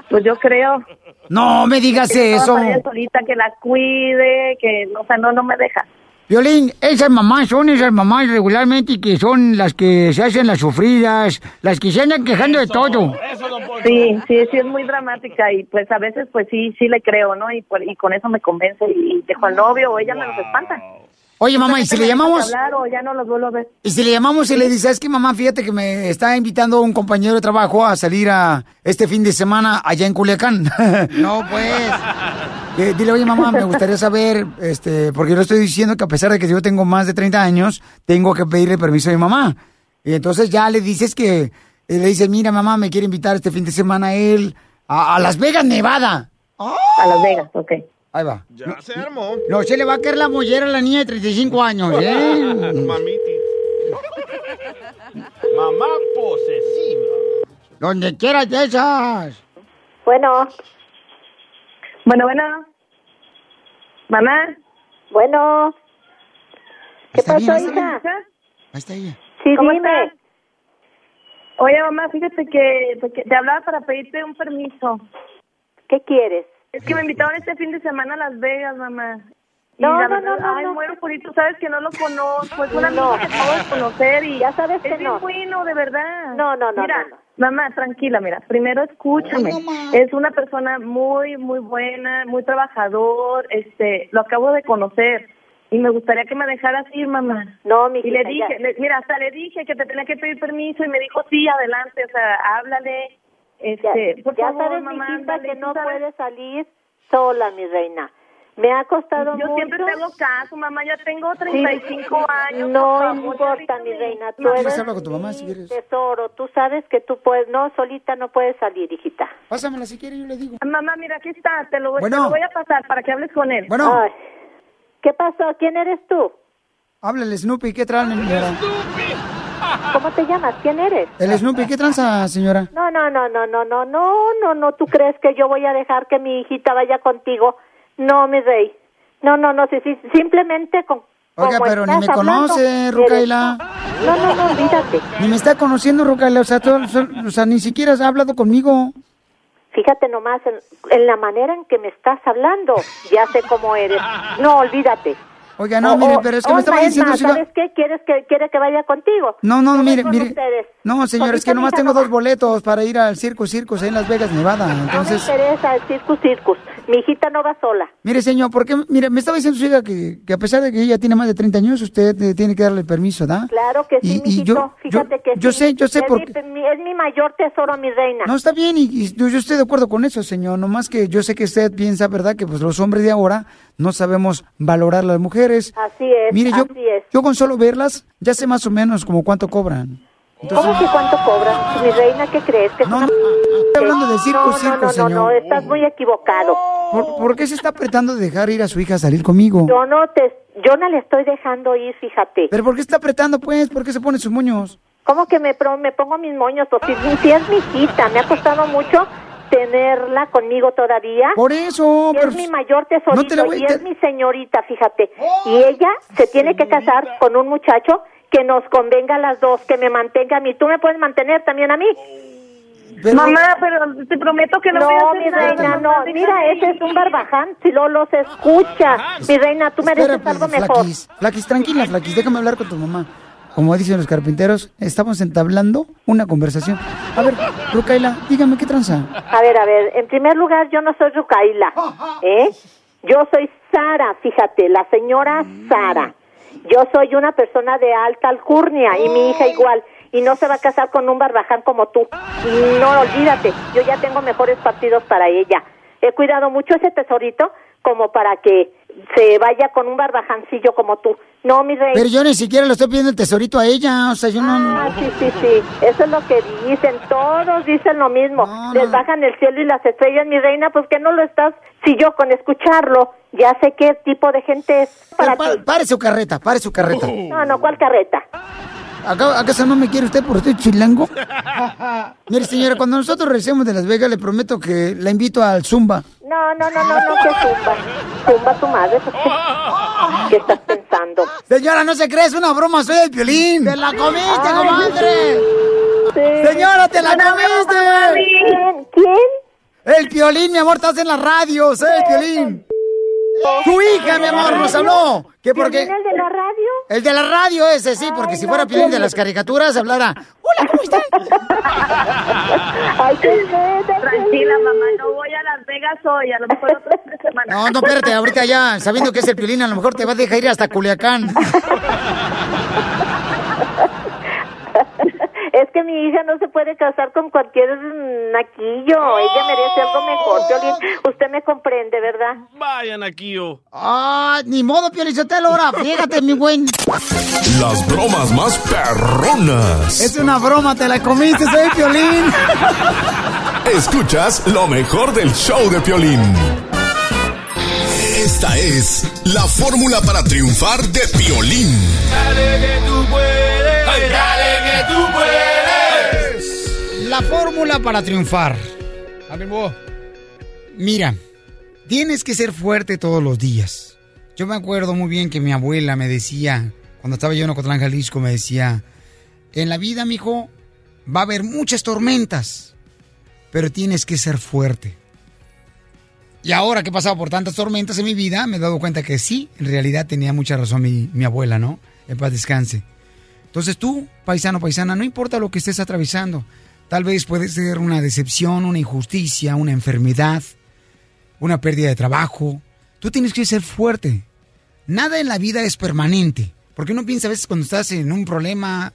Pues yo creo. No me digas Que eso. solita, que la cuide, que, o sea, no, no me deja. Violín, esas mamás son esas mamás regularmente que son las que se hacen las sufridas, las que se andan quejando de todo. Sí, sí, sí es muy dramática y pues a veces pues sí, sí le creo, ¿no? Y, y con eso me convence y dejo al novio o ella me los espanta. Oye, mamá, ¿y si le llamamos? Hablar o ya no los vuelvo a ver. Y si le llamamos y le dices, es que mamá, fíjate que me está invitando un compañero de trabajo a salir a este fin de semana allá en Culiacán. no, pues. Eh, dile, oye, mamá, me gustaría saber, este, porque yo le estoy diciendo que a pesar de que yo tengo más de 30 años, tengo que pedirle permiso a mi mamá. Y entonces ya le dices que, eh, le dices, mira, mamá, me quiere invitar este fin de semana él a, a Las Vegas, Nevada. A Las Vegas, ok. Ahí va. Ya se armó. No se le va a caer la mollera a la niña de 35 años, ¿eh? Mamiti. Mamá posesiva. Donde quieras de esas. Bueno. Bueno, bueno. Mamá. Bueno. ¿Qué Está pasó, bien, hija? Ahí está ella. Sí, ¿Cómo dime. estás? Oye, mamá, fíjate que, que te hablaba para pedirte un permiso. ¿Qué quieres? Es que me invitaron este fin de semana a Las Vegas, mamá. No, no, verdad, no, no, Ay, no. muero por ir. Tú sabes que no lo conozco. Es un amigo No. que acabo de conocer y Ya sabes que es bien no. bueno, de verdad. No, no, no, Mira, no, no. mamá, tranquila, mira. Primero escúchame. es una persona muy, muy buena, muy trabajador. Este, lo acabo de conocer. Y me gustaría que me dejaras ir, mamá. No, mi Y le dije, le- mira, hasta le dije que te tenía que pedir permiso y me dijo, sí, adelante, o sea, háblale. Este, por ya favor, sabes, mamá, mijita, que no sabes. puedes salir sola, mi reina. Me ha costado Yo mucho. siempre te hago caso, mamá, ya tengo 35 Sí. años. No importa, mi reina. Tú No, eres con tu mamá si quieres. tesoro. Tú sabes que tú puedes, no, solita no puedes salir, hijita. Pásamela si quieres, yo le digo. Mamá, mira, aquí está, te lo, voy- Bueno. te lo voy a pasar para que hables con él. Bueno. Ay, ¿Qué pasó? ¿Quién eres tú? Háblale, Snoopy, ¿qué traen, señora? ¿Cómo te llamas? ¿Quién eres? El Snoopy, ¿qué tranza, señora? No, no, no, no, no, no, no, no, no. ¿Tú crees que yo voy a dejar que mi hijita vaya contigo? No, mi rey. No, no, no, sí, sí, simplemente con. Oiga, pero ni me hablando, conoce, Rucaila. No, no, no, olvídate. Ni me está conociendo, Rucaila. O sea, todo- o sea, ni siquiera has hablado conmigo. Fíjate nomás en, en la manera en que me estás hablando. Ya sé cómo eres. No, olvídate. Oiga, no, O- mire, pero es que me estaba es diciendo más, ¿Sabes qué? ¿Quieres que, quiere que vaya contigo? No, no, Yo mire, mire. ustedes. No, señor, es que nomás tengo no dos boletos para ir al Circus ahí en Las Vegas, Nevada. Entonces, No me interesa el circus, circus. Mi hijita no va sola. mire, señor, porque, mire, me estaba diciendo su hija que, que a pesar de que ella tiene más de 30 años, usted eh, tiene que darle permiso, ¿da? Claro que sí, Y- y mijito. yo- Fíjate que yo sí. sé, yo sé es porque- mi- es mi mayor tesoro, mi reina. No, está bien, y, y yo, yo estoy de acuerdo con eso, señor. Nomás que yo sé que usted piensa, ¿verdad?, que pues los hombres de ahora no sabemos valorar las mujeres. Así es, Mire, yo, así es. yo con solo verlas, ya sé más o menos como cuánto cobran. ¿Cómo que cuánto cobras? Mi reina, ¿qué crees? Que es una- Estoy hablando de circo, no, no, circo, no, no, señor. no, estás muy equivocado. ¿Por, por qué se está apretando de dejar ir a su hija a salir conmigo? Yo no te, yo no le estoy dejando ir, fíjate. ¿Pero por qué está apretando, pues? ¿Por qué se pone sus moños? ¿Cómo que me, pro- me pongo mis moños? Pues si, si es mi hijita, me ha costado mucho tenerla conmigo todavía. Por eso, Y pero- es mi mayor tesorito No te la voy- y te- es mi señorita, fíjate. Y ella se tiene que casar con un muchacho que nos convenga a las dos, que me mantenga a mí. Tú me puedes mantener también a mí. Mamá, pero te prometo que no, No, voy a hacer mi nada, reina, mamá, no. Mira, ir. ese es un barbaján. Si lo los escucha. Mi reina, tú mereces algo mejor. Flaquis, Flaquis, tranquila, Flaquis, déjame hablar con tu mamá. Como dicen los carpinteros, estamos entablando una conversación. A ver, Rucaila, dígame qué tranza. A ver, a ver, en primer lugar, yo no soy Rucaila, ¿eh? Yo soy Sara, fíjate, la señora Sara. Yo soy una persona de alta alcurnia y mi hija igual. Y no se va a casar con un barbaján como tú. Y no, olvídate, yo ya tengo mejores partidos para ella. He cuidado mucho ese tesorito como para que se vaya con un barbajancillo como tú. No, mi rey. Pero yo ni siquiera le estoy pidiendo el tesorito a ella, o sea, yo no... Ah, sí, sí, sí. Eso es lo que dicen. Todos dicen lo mismo. Les bajan el cielo y las estrellas, mi reina. Pues que no lo estás. Si yo con escucharlo ya sé qué tipo de gente es para Pa- ti. pare su carreta, pare su carreta. No, no, ¿cuál carreta? ¿Acá, ¿Acaso no me quiere usted por usted chilango? Mire, señora, cuando nosotros regresemos de Las Vegas, le prometo que la invito al Zumba. No, no, no, no, no, que zumba. Zumba tu madre. ¿qué- ¿Qué estás pensando? Señora, no se cree, es una broma, soy el violín. ¡Te la comiste, Ay, comadre! sí. ¡Señora, te la No, no, comiste! ¿Quién? ¿Quién? El piolín, mi amor, estás en la radio, soy el piolín. Tu hija, mi amor, nos habló. Que porque... ¿Viene el de la radio? El de la radio ese, sí, porque si fuera piolín de las caricaturas, hablara... Hola, ¿cómo están? Ay, qué Tranquila, mamá, no voy a Las Vegas hoy, a lo mejor otras tres semanas. No, no, espérate, ahorita ya, sabiendo que es el piolín, a lo mejor te vas a dejar ir hasta Culiacán. Es que mi hija no se puede casar con cualquier naquillo. Ella merece algo mejor. Piolín, usted me comprende, ¿verdad? Vayan aquí yo. Ah, ni modo, Piolichotelo, ahora, fíjate, mi buen. Las bromas más perronas. Es una broma, te la comiste, soy el piolín. Escuchas lo mejor del show de Piolín. Esta es la fórmula para triunfar de Piolín. Dale que tú puedes. Dale que tú puedes. La fórmula para triunfar. Ánimo. Mira, tienes que ser fuerte todos los días. Yo me acuerdo muy bien que mi abuela me decía, cuando estaba yo en Ocotlán, Jalisco, me decía, en la vida, mijo, va a haber muchas tormentas, pero tienes que ser fuerte. Y ahora que he pasado por tantas tormentas en mi vida, me he dado cuenta que sí, en realidad tenía mucha razón mi, abuela, ¿no? En paz descanse. Entonces tú, paisano, paisana, no importa lo que estés atravesando, tal vez puede ser una decepción, una injusticia, una enfermedad, una pérdida de trabajo. Tú tienes que ser fuerte. Nada en la vida es permanente. Porque uno piensa a veces cuando estás en un problema,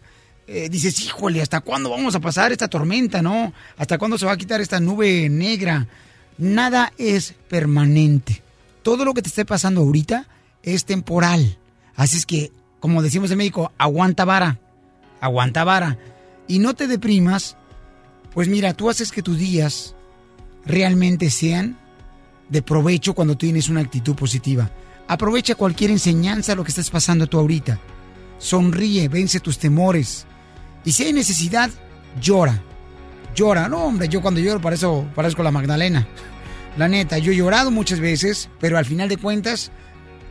eh, dices, híjole, ¿hasta cuándo vamos a pasar esta tormenta, no? ¿Hasta cuándo se va a quitar esta nube negra? Nada es permanente. Todo lo que te esté pasando ahorita es temporal. Así es que, como decimos en México, aguanta vara. Aguanta vara. Y no te deprimas. Pues mira, tú haces que tus días realmente sean de provecho cuando tienes una actitud positiva. Aprovecha cualquier enseñanza lo que estás pasando tú ahorita. Sonríe, vence tus temores. Y si hay necesidad, llora. Llora. No, hombre, yo cuando lloro para eso parezco la Magdalena. La neta, yo he llorado muchas veces, pero al final de cuentas,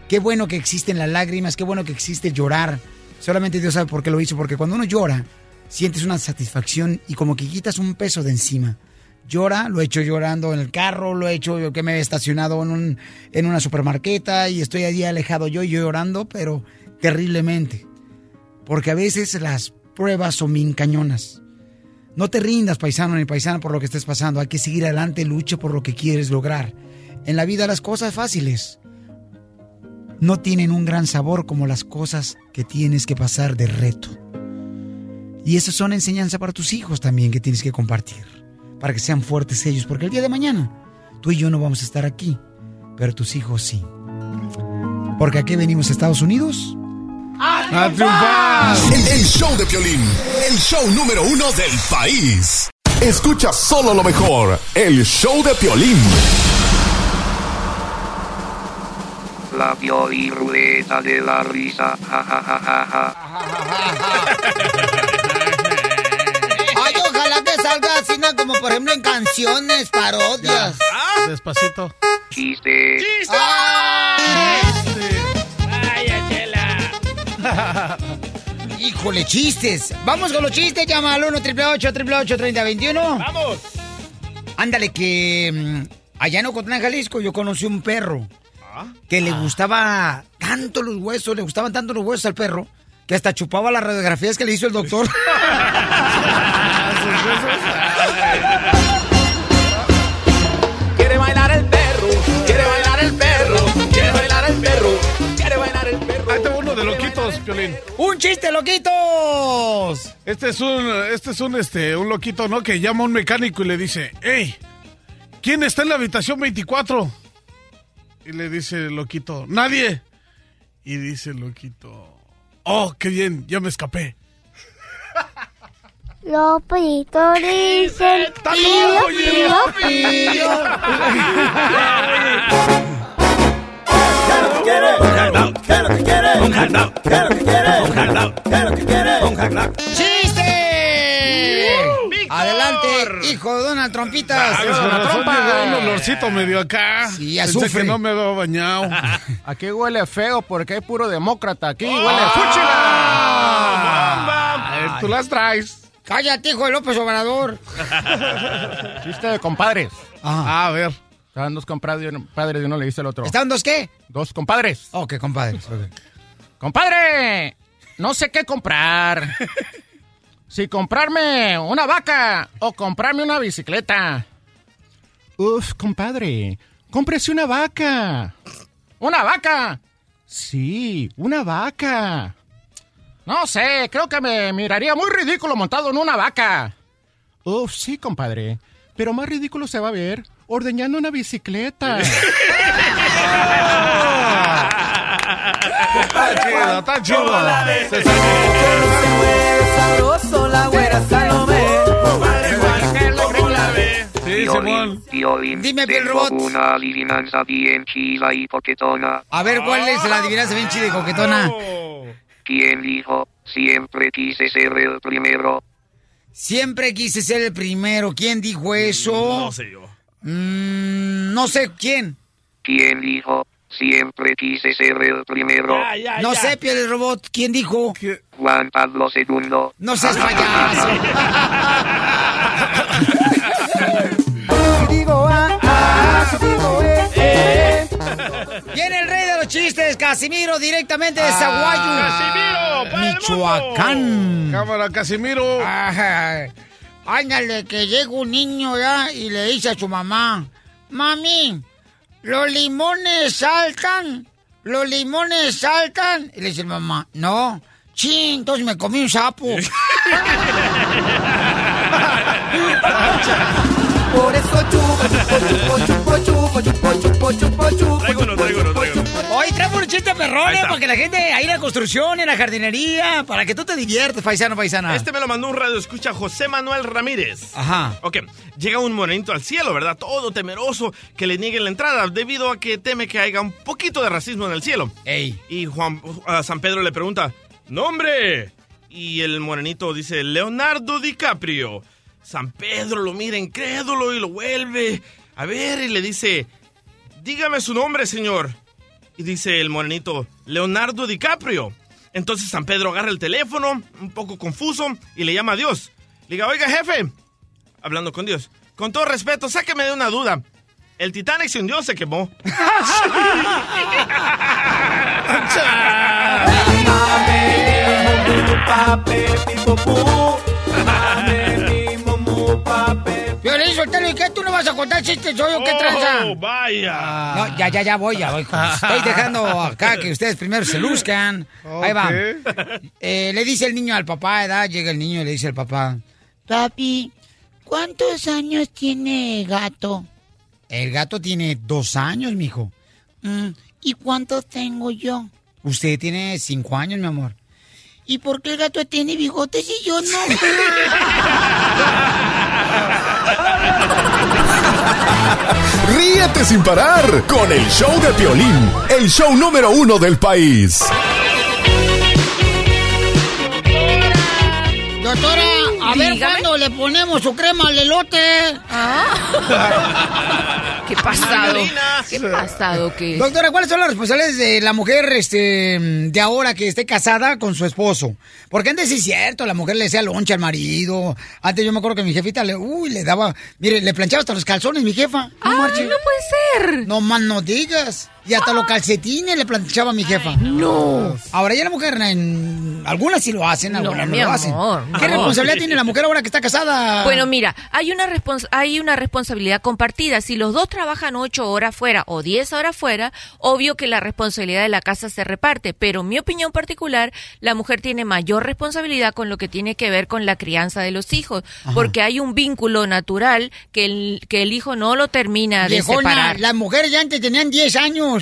qué bueno que existen las lágrimas, qué bueno que existe llorar. Solamente Dios sabe por qué lo hizo, porque cuando uno llora, sientes una satisfacción y como que quitas un peso de encima. Llora, lo he hecho llorando en el carro, lo he hecho yo que me he estacionado en, un, en una supermarqueta y estoy allí alejado yo y yo llorando, pero terriblemente. Porque a veces las pruebas son bien cañonas. No te rindas, paisano ni paisana, por lo que estés pasando. Hay que seguir adelante, lucha por lo que quieres lograr. En la vida las cosas fáciles no tienen un gran sabor como las cosas que tienes que pasar de reto. Y esas son enseñanza para tus hijos también que tienes que compartir, para que sean fuertes ellos, porque el día de mañana tú y yo no vamos a estar aquí, pero tus hijos sí. Porque aquí venimos a Estados Unidos ¡A triunfar! El, el show de Piolín, el show número uno del país. Escucha solo lo mejor, el show de Piolín. La Pioliruleta de la risa. Ja, ja, ja, ja, ja. Ay, ojalá que salga así, ¿no? como por ejemplo en canciones, parodias. Despacito. Chiste. ¡Vaya, chela! Híjole, chistes. Vamos con los chistes. Llama al 1 888 3021 ¡Vamos! Ándale, que mm, allá en Ocotlán, Jalisco, yo conocí un perro que le gustaba tanto los huesos, le gustaban tanto los huesos al perro, que hasta chupaba las radiografías que le hizo el doctor. Piolín. ¡Un chiste, loquitos! Este es un, este es un, este, un loquito, ¿no? Que llama a un mecánico y le dice, hey, ¿quién está en la habitación 24? Y le dice el loquito, nadie. Y dice el loquito, oh, qué bien, ya me escapé. Los pollitos dicen. ¡Chiste! Adelante, hijo de Donald Trompitas. Con razón llegó un olorcito medio acá. Sí, Pensé azufre. que no me había bañado. Aquí huele feo porque hay puro demócrata. Aquí huele ¡Ah! a A ver, tú las traes. Cállate, hijo de López Obrador. Chiste de compadres. A ver. Estaban dos compadres padres y uno le dice al otro. ¿Estaban dos qué? Dos compadres. Oh, qué compadres. Compadre, no sé qué comprar. Si comprarme una vaca o comprarme una bicicleta. Uf, compadre, cómprese una vaca. ¿Una vaca? Sí, una vaca. No sé, creo que me miraría muy ridículo montado en una vaca. Uf, sí, compadre. Pero más ridículo se va a ver ordeñando una bicicleta. Está chido, está chido. Se sabroso la güera Salomé. Sí, Simón. Piolín, Dime, tengo Robot. una adivinanza bien chila y coquetona. A ver, ¿cuál es la adivinanza bien chida y coquetona? ¿Quién dijo? Siempre quise ser el primero. Siempre quise ser el primero. ¿Quién dijo eso? No sé yo. Mm, no sé quién. ¿Quién dijo? Siempre quise ser el primero. no sé, Piel Robot. ¿Quién dijo? Juan Pablo II. No seas payaso. Digo ah, ah, digo eh, eh. Viene el rey de los chistes, Casimiro, directamente de Zaguayo. Casimiro, Michoacán. Cámara, Casimiro. Ajá. Ándale, que llega un niño ya y le dice a su mamá, mami, los limones saltan, los limones saltan. Y le dice la mamá, no, ching, entonces me comí un sapo. Por eso chupo, chupo, chupo, chupo, chupo, chupo, chupo, chupo. Traigo uno, traigo uno, traigo uno. Hoy traemos un chiste perrones para que la gente, ahí en la construcción, en la jardinería, para que tú te diviertas, paisano, paisana. Este me lo mandó un radio escucha José Manuel Ramírez. Ajá. Ok, llega un morenito al cielo, ¿verdad? Todo temeroso que le nieguen la entrada debido a que teme que haya un poquito de racismo en el cielo. Ey. Y Juan a San Pedro le pregunta, ¡Nombre! Y el morenito dice, Leonardo DiCaprio. San Pedro lo mira incrédulo y lo vuelve a ver y le dice, dígame su nombre, señor. Y dice el morenito, Leonardo DiCaprio. Entonces San Pedro agarra el teléfono, un poco confuso, y le llama a Dios. Le diga, oiga, jefe, hablando con Dios, con todo respeto, sáqueme de una duda. El Titanic se hundió se quemó. ¿y qué? ¿Tú no vas a contar chistes? ¿Soy yo qué tranza? Oh, vaya. No, ya, ya, ya voy, ya voy. Estoy dejando acá que ustedes primero se luzcan. Ahí va. Eh, le dice el niño al papá, edad, llega el niño y le dice al papá, papi, ¿cuántos años tiene gato? El gato tiene dos años, mijo. "Mm, ¿Y cuántos tengo yo? Usted tiene cinco años, mi amor. ¿Y por qué el gato tiene bigotes y yo no? Ríete sin parar con el show de Piolín, el show número uno del país. Doctora, a ver Dígame. cuándo le ponemos su crema al elote. ¿Qué pasado? ¿Qué pasado qué? Doctora, ¿cuáles son las responsabilidades de la mujer este, de ahora que esté casada con su esposo? Porque antes sí es cierto, la mujer le decía loncha al marido. Antes yo me acuerdo que mi jefita le, uy, le daba, mire, le planchaba hasta los calzones, mi jefa. No Ay, marche. no puede ser. No más no digas. Y hasta los calcetines le planchaba a mi jefa. No. Ahora ya la mujer, en, algunas sí lo hacen, algunas no, lo hacen. amor, ¿Qué responsabilidad tiene la mujer ahora que está casada? Bueno, mira, hay una, respons- hay una responsabilidad compartida. Si los dos trabajan ocho horas fuera o diez horas fuera, obvio que la responsabilidad de la casa se reparte. Pero en mi opinión particular, la mujer tiene mayor responsabilidad con lo que tiene que ver con la crianza de los hijos. Ajá. Porque hay un vínculo natural que el, que el hijo no lo termina de Viejona, separar. las mujeres ya antes tenían 10 años.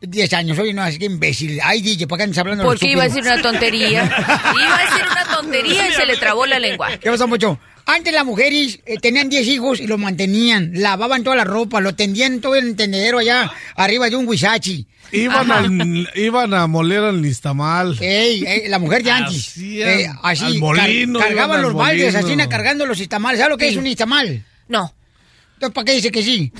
10 años, oye, no, así que imbécil. Ay, DJ, ¿por qué andas hablando de Porque iba a decir una tontería. Iba a decir una tontería y se le trabó la lengua. ¿Qué pasa, mucho? Antes las mujeres eh, tenían 10 hijos y los mantenían, lavaban toda la ropa, lo tendían todo el tendedero allá arriba de un huizachi. Iban, al- iban a moler al. Ey, ey, la mujer de antes. Hacían Eh, así, al molino, car- cargaban los al baldes, así, na, cargando los istamales. ¿Sabes lo que Sí. es un istamal? No. Entonces, ¿para qué dice que sí?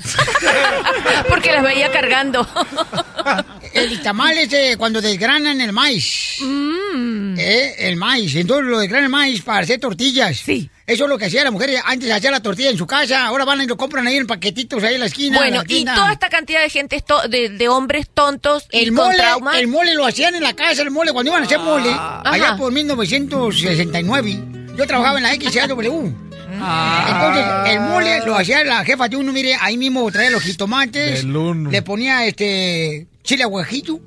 Porque las veía cargando. El istamal es eh, cuando desgranan el maíz. Mm. Eh, el maíz. Entonces lo desgranan el maíz para hacer tortillas. Sí. Eso es lo que hacía la mujer. Antes hacía la tortilla en su casa. Ahora van y lo compran ahí en paquetitos ahí en la esquina. Bueno, y toda esta cantidad de gente, de, de hombres tontos El mole, el mole lo hacían en la casa, el mole, cuando iban a hacer mole, allá Ajá. por 1969, yo trabajaba en la XW. Entonces, el mole lo hacía la jefa de uno, mire, ahí mismo traía los jitomates, le ponía este chile aguajillo,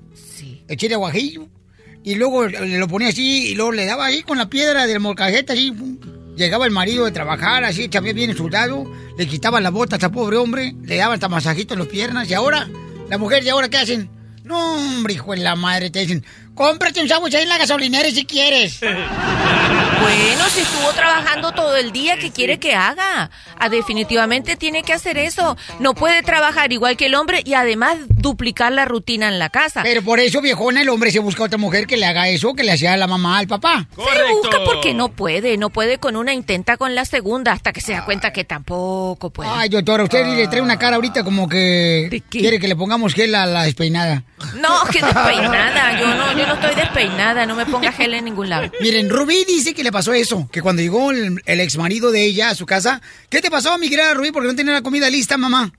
el chile aguajillo, y luego le lo ponía así, y luego le daba ahí con la piedra del molcajete, así, pum. llegaba el marido de trabajar, así, también bien soldado, le quitaban las botas a pobre hombre, le daban hasta masajito en las piernas, y ahora, la mujer de ahora, ¿qué hacen? No, hombre, hijo de la madre, te dicen, cómprate un sándwich ahí en la gasolinera si quieres. Bueno, si estuvo trabajando todo el día, ¿qué quiere que haga? Ah, definitivamente tiene que hacer eso. No puede trabajar igual que el hombre y además duplicar la rutina en la casa. Pero por eso, viejona, el hombre se busca otra mujer que le haga eso que le hacía a la mamá al papá. Se busca porque no puede, no puede con una, intenta con la segunda hasta que se da cuenta que tampoco puede. Ay, doctora, usted le trae una cara ahorita como que quiere que le pongamos gel a la despeinada. No, que despeinada, yo no, yo no estoy despeinada, no me ponga gel en ningún lado. Miren, Rubí dice que le pasó eso, que cuando llegó el, el ex marido de ella a su casa, ¿qué te pasó, mi querida Rubí? Porque no tenía la comida lista, mamá.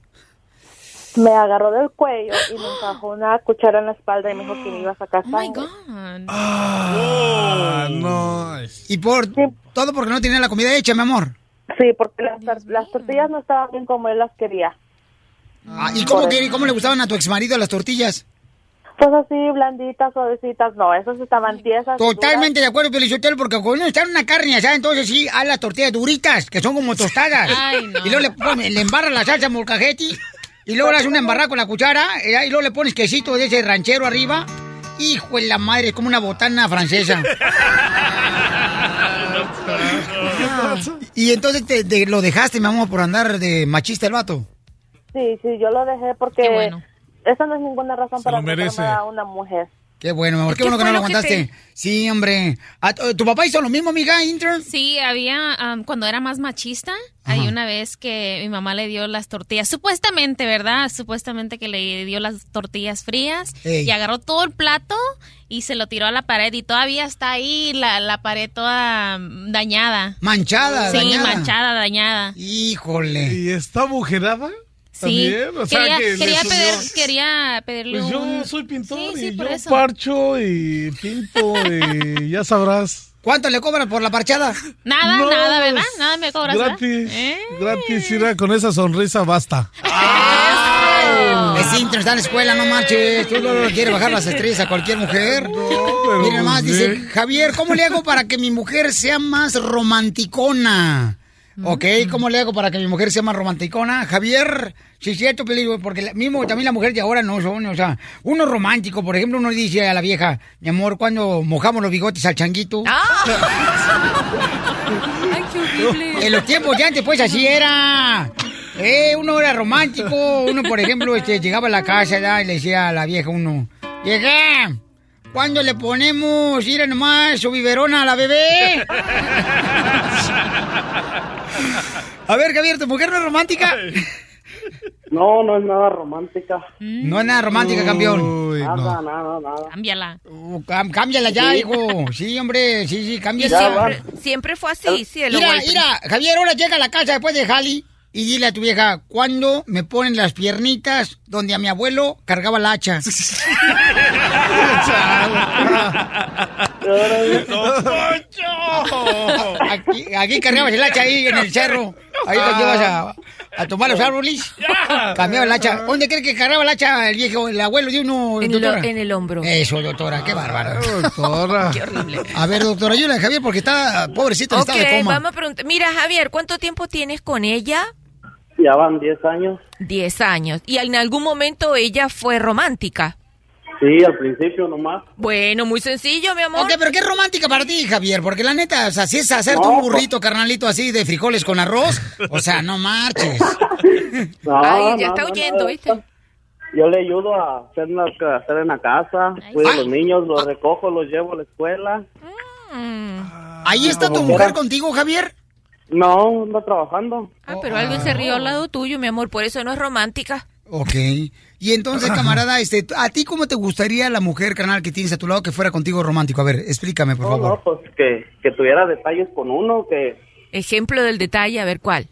Me agarró del cuello y me encajó una cuchara en la espalda y me dijo que me iba a sacar sangre. Ah, no. Y por todo porque no tenía la comida hecha, mi amor. Sí, porque las tortillas no estaban bien como él las quería. Ah, ¿Y cómo, que- cómo le gustaban a tu ex marido las tortillas? Pues así, blanditas, suavecitas, no, esas estaban tiesas. Totalmente de acuerdo, Pelichotelo, porque cuando uno está en una carne asada, entonces sí, a las tortillas duritas, que son como tostadas. Ay, no. Y luego le, pone- le embarra la salsa molcajete, y luego le hace una embarrada con la cuchara, eh, y luego le pones quesito de ese ranchero arriba. Hijo de la madre, es como una botana francesa. y entonces te, te lo dejaste, mi amor, por andar de machista el vato. Sí, sí, yo lo dejé porque esa no es ninguna razón para merece. a una mujer. Qué bueno, mi amor, qué, ¿Qué bueno que no lo aguantaste. te- Sí, hombre. ¿A- ¿Tu papá hizo lo mismo, amiga, intern? Sí, había, am, cuando era más machista, hay una vez que mi mamá le dio las tortillas, supuestamente, ¿verdad? Supuestamente que le dio las tortillas frías Ey. y agarró todo el plato y se lo tiró a la pared y todavía está ahí la, la pared toda dañada. Manchada, Sí, dañada. manchada, dañada. Híjole. ¿Y está agujerada? Sí, También, o sea quería, que pedir- quería pedirle Pues yo un... soy pintor Sí, sí, y yo eso. parcho y pinto y ya sabrás. ¿Cuánto le cobran por la parchada? Nada, No, nada, ¿verdad? Nada me cobras. Gratis, ¿Eh? gratis, mira, con esa sonrisa basta. Es intern, está en la escuela, no marches. Tú no no quiere bajar las estrellas a cualquier mujer. Miren más, pues, dice. Javier, ¿cómo le hago para que mi mujer sea más romanticona? ¿Ok? ¿Cómo le hago para que mi mujer sea más romanticona? Javier, sí es cierto, peligro, porque la- mismo también la mujer de ahora no son, o sea, uno romántico, por ejemplo, uno dice a la vieja, mi amor, cuando mojamos los bigotes al changuito. Ay, qué horrible. En los tiempos de antes, pues así era. Eh, uno era romántico. Uno, por ejemplo, este, llegaba a la casa ¿verdad? y le decía a la vieja uno, llegué. ¿Cuándo le ponemos, ir nomás, su biberona a la bebé? A ver, Javier, ¿tu mujer no es romántica? No, no es nada romántica. No es nada romántica, campeón. Nada, nada, nada. Cámbiala. Uh, cám- cámbiala ya, Sí. hijo. Sí, hombre, sí, sí, cámbiala. siempre, siempre fue así, cielo. Mira, Walter. mira, Javier, ahora llega a la casa después de Jali y dile a tu vieja, ¿cuándo me ponen las piernitas donde a mi abuelo cargaba la hacha? Aquí, aquí cargabas el hacha ahí en el cerro. Ibas a, a tomar los árboles. Cambiaba el hacha. ¿Dónde crees que cargaba el hacha el viejo, el abuelo de uno, En, lo- doctora? en el hombro. Eso, doctora, qué bárbaro. Doctora. Qué horrible. A ver, doctora, ayúdame a Javier porque está pobrecito en Ok, estado de coma. vamos a preguntar. Mira, Javier, ¿cuánto tiempo tienes con ella? Ya van 10 años. Diez años. ¿Y en algún momento ella fue romántica? Sí, al principio nomás. Bueno, muy sencillo, mi amor. Ok, pero qué romántica para ti, Javier, porque la neta, o sea, si es hacerte No, un burrito, carnalito, así de frijoles con arroz, o sea, no marches. No, Ay, ya no, está huyendo, no. ¿viste? Yo le ayudo a hacer, una, a hacer en la casa, cuido a los niños, los recojo, los llevo a la escuela. ¿Ahí está tu Como mujer contigo, Javier? No, anda trabajando. Ah, pero alguien se rió al lado tuyo, mi amor, por eso no es romántica. Ok. Y entonces, camarada, este, ¿a ti cómo te gustaría la mujer, carnal, que tienes a tu lado que fuera contigo romántico? A ver, explícame, por No, favor. no, pues que, que tuviera detalles con uno, que Ejemplo del detalle, a ver cuál.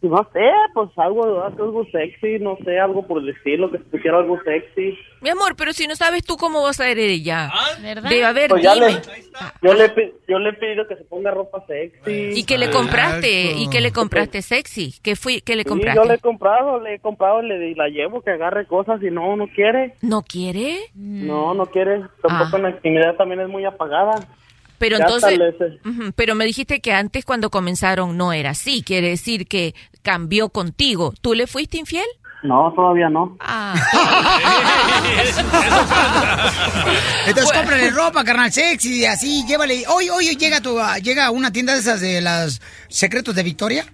Pues no sé, pues algo, algo sexy, no sé, algo por el estilo, que pusiera algo sexy. Mi amor, pero si no sabes tú cómo vas a ver ella. Debe haber, Pues ya dime. le, yo, le, yo le pido que se ponga ropa sexy. ¿Y qué le compraste? ¿Y qué le compraste sexy? ¿Qué, fui, qué le Sí, compraste? yo le he comprado, le he comprado, le y la llevo que agarre cosas y no, no quiere. ¿No quiere? No, no quiere. Tampoco en la intimidad también es muy apagada. Pero Ya entonces, pero me dijiste que antes cuando comenzaron no era así, quiere decir que cambió contigo. ¿Tú le fuiste infiel? No, todavía no. Ah. Entonces, cómprale ropa, carnal, sexy, así, llévale. Hoy, hoy llega, tu, a- llega a una tienda de esas de las secretos de Victoria.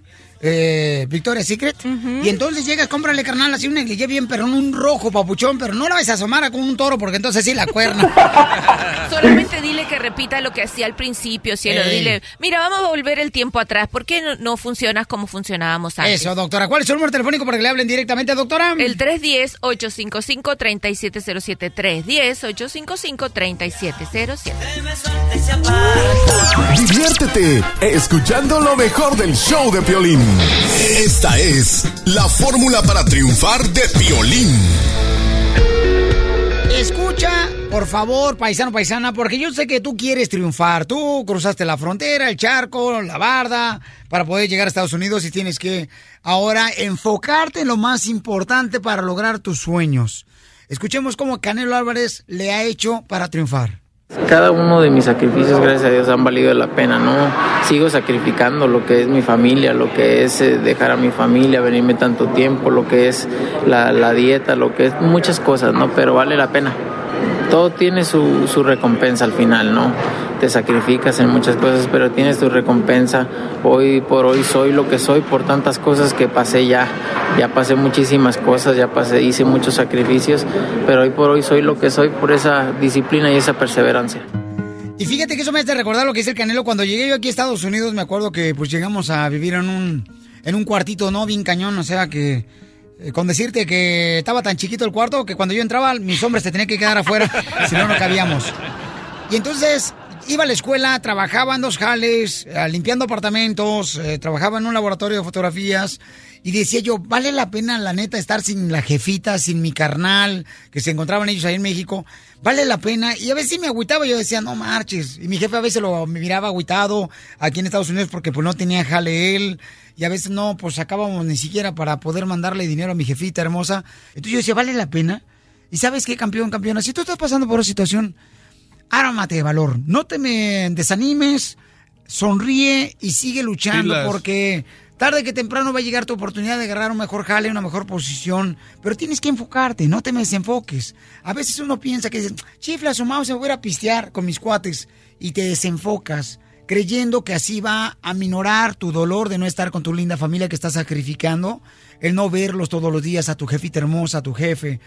Eh, Victoria's Secret. Y entonces llegas, cómprale, carnal, así un negligé bien, pero un rojo papuchón, pero no la vas a asomar con un toro porque entonces sí la cuerna. Solamente dile que repita lo que hacía al principio, cielo. Ey. Dile, mira, vamos a volver el tiempo atrás. ¿Por qué no, no funcionas como funcionábamos antes? Eso, doctora. ¿Cuál es su número telefónico para que le hablen directamente, doctora? El 310-855-3707. 310-855-3707. Diviértete escuchando lo mejor del show de Piolín. Esta es la fórmula para triunfar de Piolín. Escucha, por favor, paisano, paisana, porque yo sé que tú quieres triunfar. Tú cruzaste la frontera, el charco, la barda, para poder llegar a Estados Unidos y tienes que ahora enfocarte en lo más importante para lograr tus sueños. Escuchemos cómo Canelo Álvarez le ha hecho para triunfar. Cada uno de mis sacrificios, gracias a Dios, han valido la pena, ¿no? Sigo sacrificando lo que es mi familia, lo que es eh, dejar a mi familia, venirme tanto tiempo, lo que es la, la dieta, lo que es muchas cosas, ¿no? Pero vale la pena. Todo tiene su, su recompensa al final, ¿no? Te sacrificas en muchas cosas, pero tienes tu recompensa. Hoy por hoy soy lo que soy por tantas cosas que pasé ya. Ya pasé muchísimas cosas, ya pasé, hice muchos sacrificios, pero hoy por hoy soy lo que soy por esa disciplina y esa perseverancia. Y fíjate que eso me hace recordar lo que es el Canelo. Cuando llegué yo aquí a Estados Unidos, me acuerdo que pues llegamos a vivir en un, en un cuartito, ¿no? Bien cañón, o sea que... eh, Con decirte que estaba tan chiquito el cuarto que cuando yo entraba, mis hombres se tenían que quedar afuera, si no, no cabíamos. Y entonces iba a la escuela, trabajaba en dos jales, eh, limpiando apartamentos, eh, trabajaba en un laboratorio de fotografías. Y decía yo, vale la pena, la neta, estar sin la jefita, sin mi carnal, que se encontraban ellos ahí en México. Vale la pena. Y a veces sí me agüitaba, yo decía, no marches. Y mi jefe a veces lo miraba agüitado aquí en Estados Unidos porque pues no tenía jale él. Y a veces no, pues sacábamos ni siquiera para poder mandarle dinero a mi jefita hermosa. Entonces yo decía, ¿vale la pena? Y sabes qué, campeón, campeona, si tú estás pasando por una situación, ármate de valor. No te me desanimes, sonríe y sigue luchando Pilas. porque tarde que temprano va a llegar tu oportunidad de agarrar un mejor jale, una mejor posición, pero tienes que enfocarte, no te me desenfoques. A veces uno piensa que chifla su mouse, voy a pistear con mis cuates y te desenfocas creyendo que así va a minorar tu dolor de no estar con tu linda familia que estás sacrificando, el no verlos todos los días a tu jefita hermosa, a tu jefe.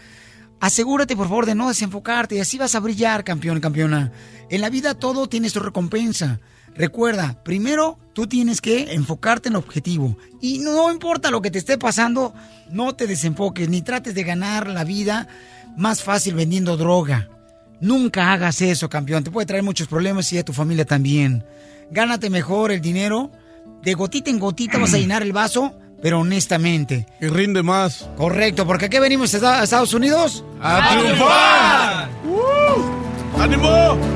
Asegúrate, por favor, de no desenfocarte y así vas a brillar, campeón, campeona. En la vida todo tiene su recompensa. Recuerda, primero tú tienes que enfocarte en el objetivo. Y no importa lo que te esté pasando, no te desenfoques ni trates de ganar la vida más fácil vendiendo droga. Nunca hagas eso, campeón. Te puede traer muchos problemas y a tu familia también. Gánate mejor el dinero. De gotita en gotita vas a llenar el vaso, pero honestamente. Y rinde más. Correcto, porque aquí venimos a Estados Unidos ¡A triunfar! ¡Uh! ¡Ánimo!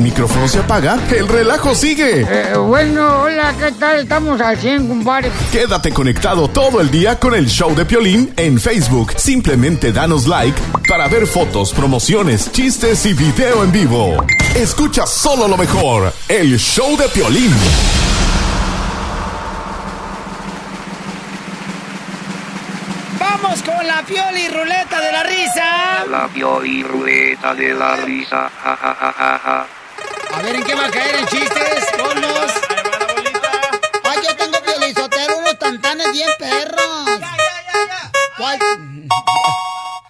Micrófono se apaga, el relajo sigue. Eh, bueno, hola, ¿qué tal? Estamos al 100, compadre. Quédate conectado todo el día con el show de Piolín en Facebook. Simplemente danos like para ver fotos, promociones, chistes y video en vivo. Escucha solo lo mejor, el show de Piolín. Vamos con la pioli ruleta de la risa. La pioli ruleta de la risa. Ja, ja, ja, ja, ja. A ver en qué va a caer en chistes, colmos. Ay, yo tengo piolizotero, unos tantanes bien perros. ¿Cuál?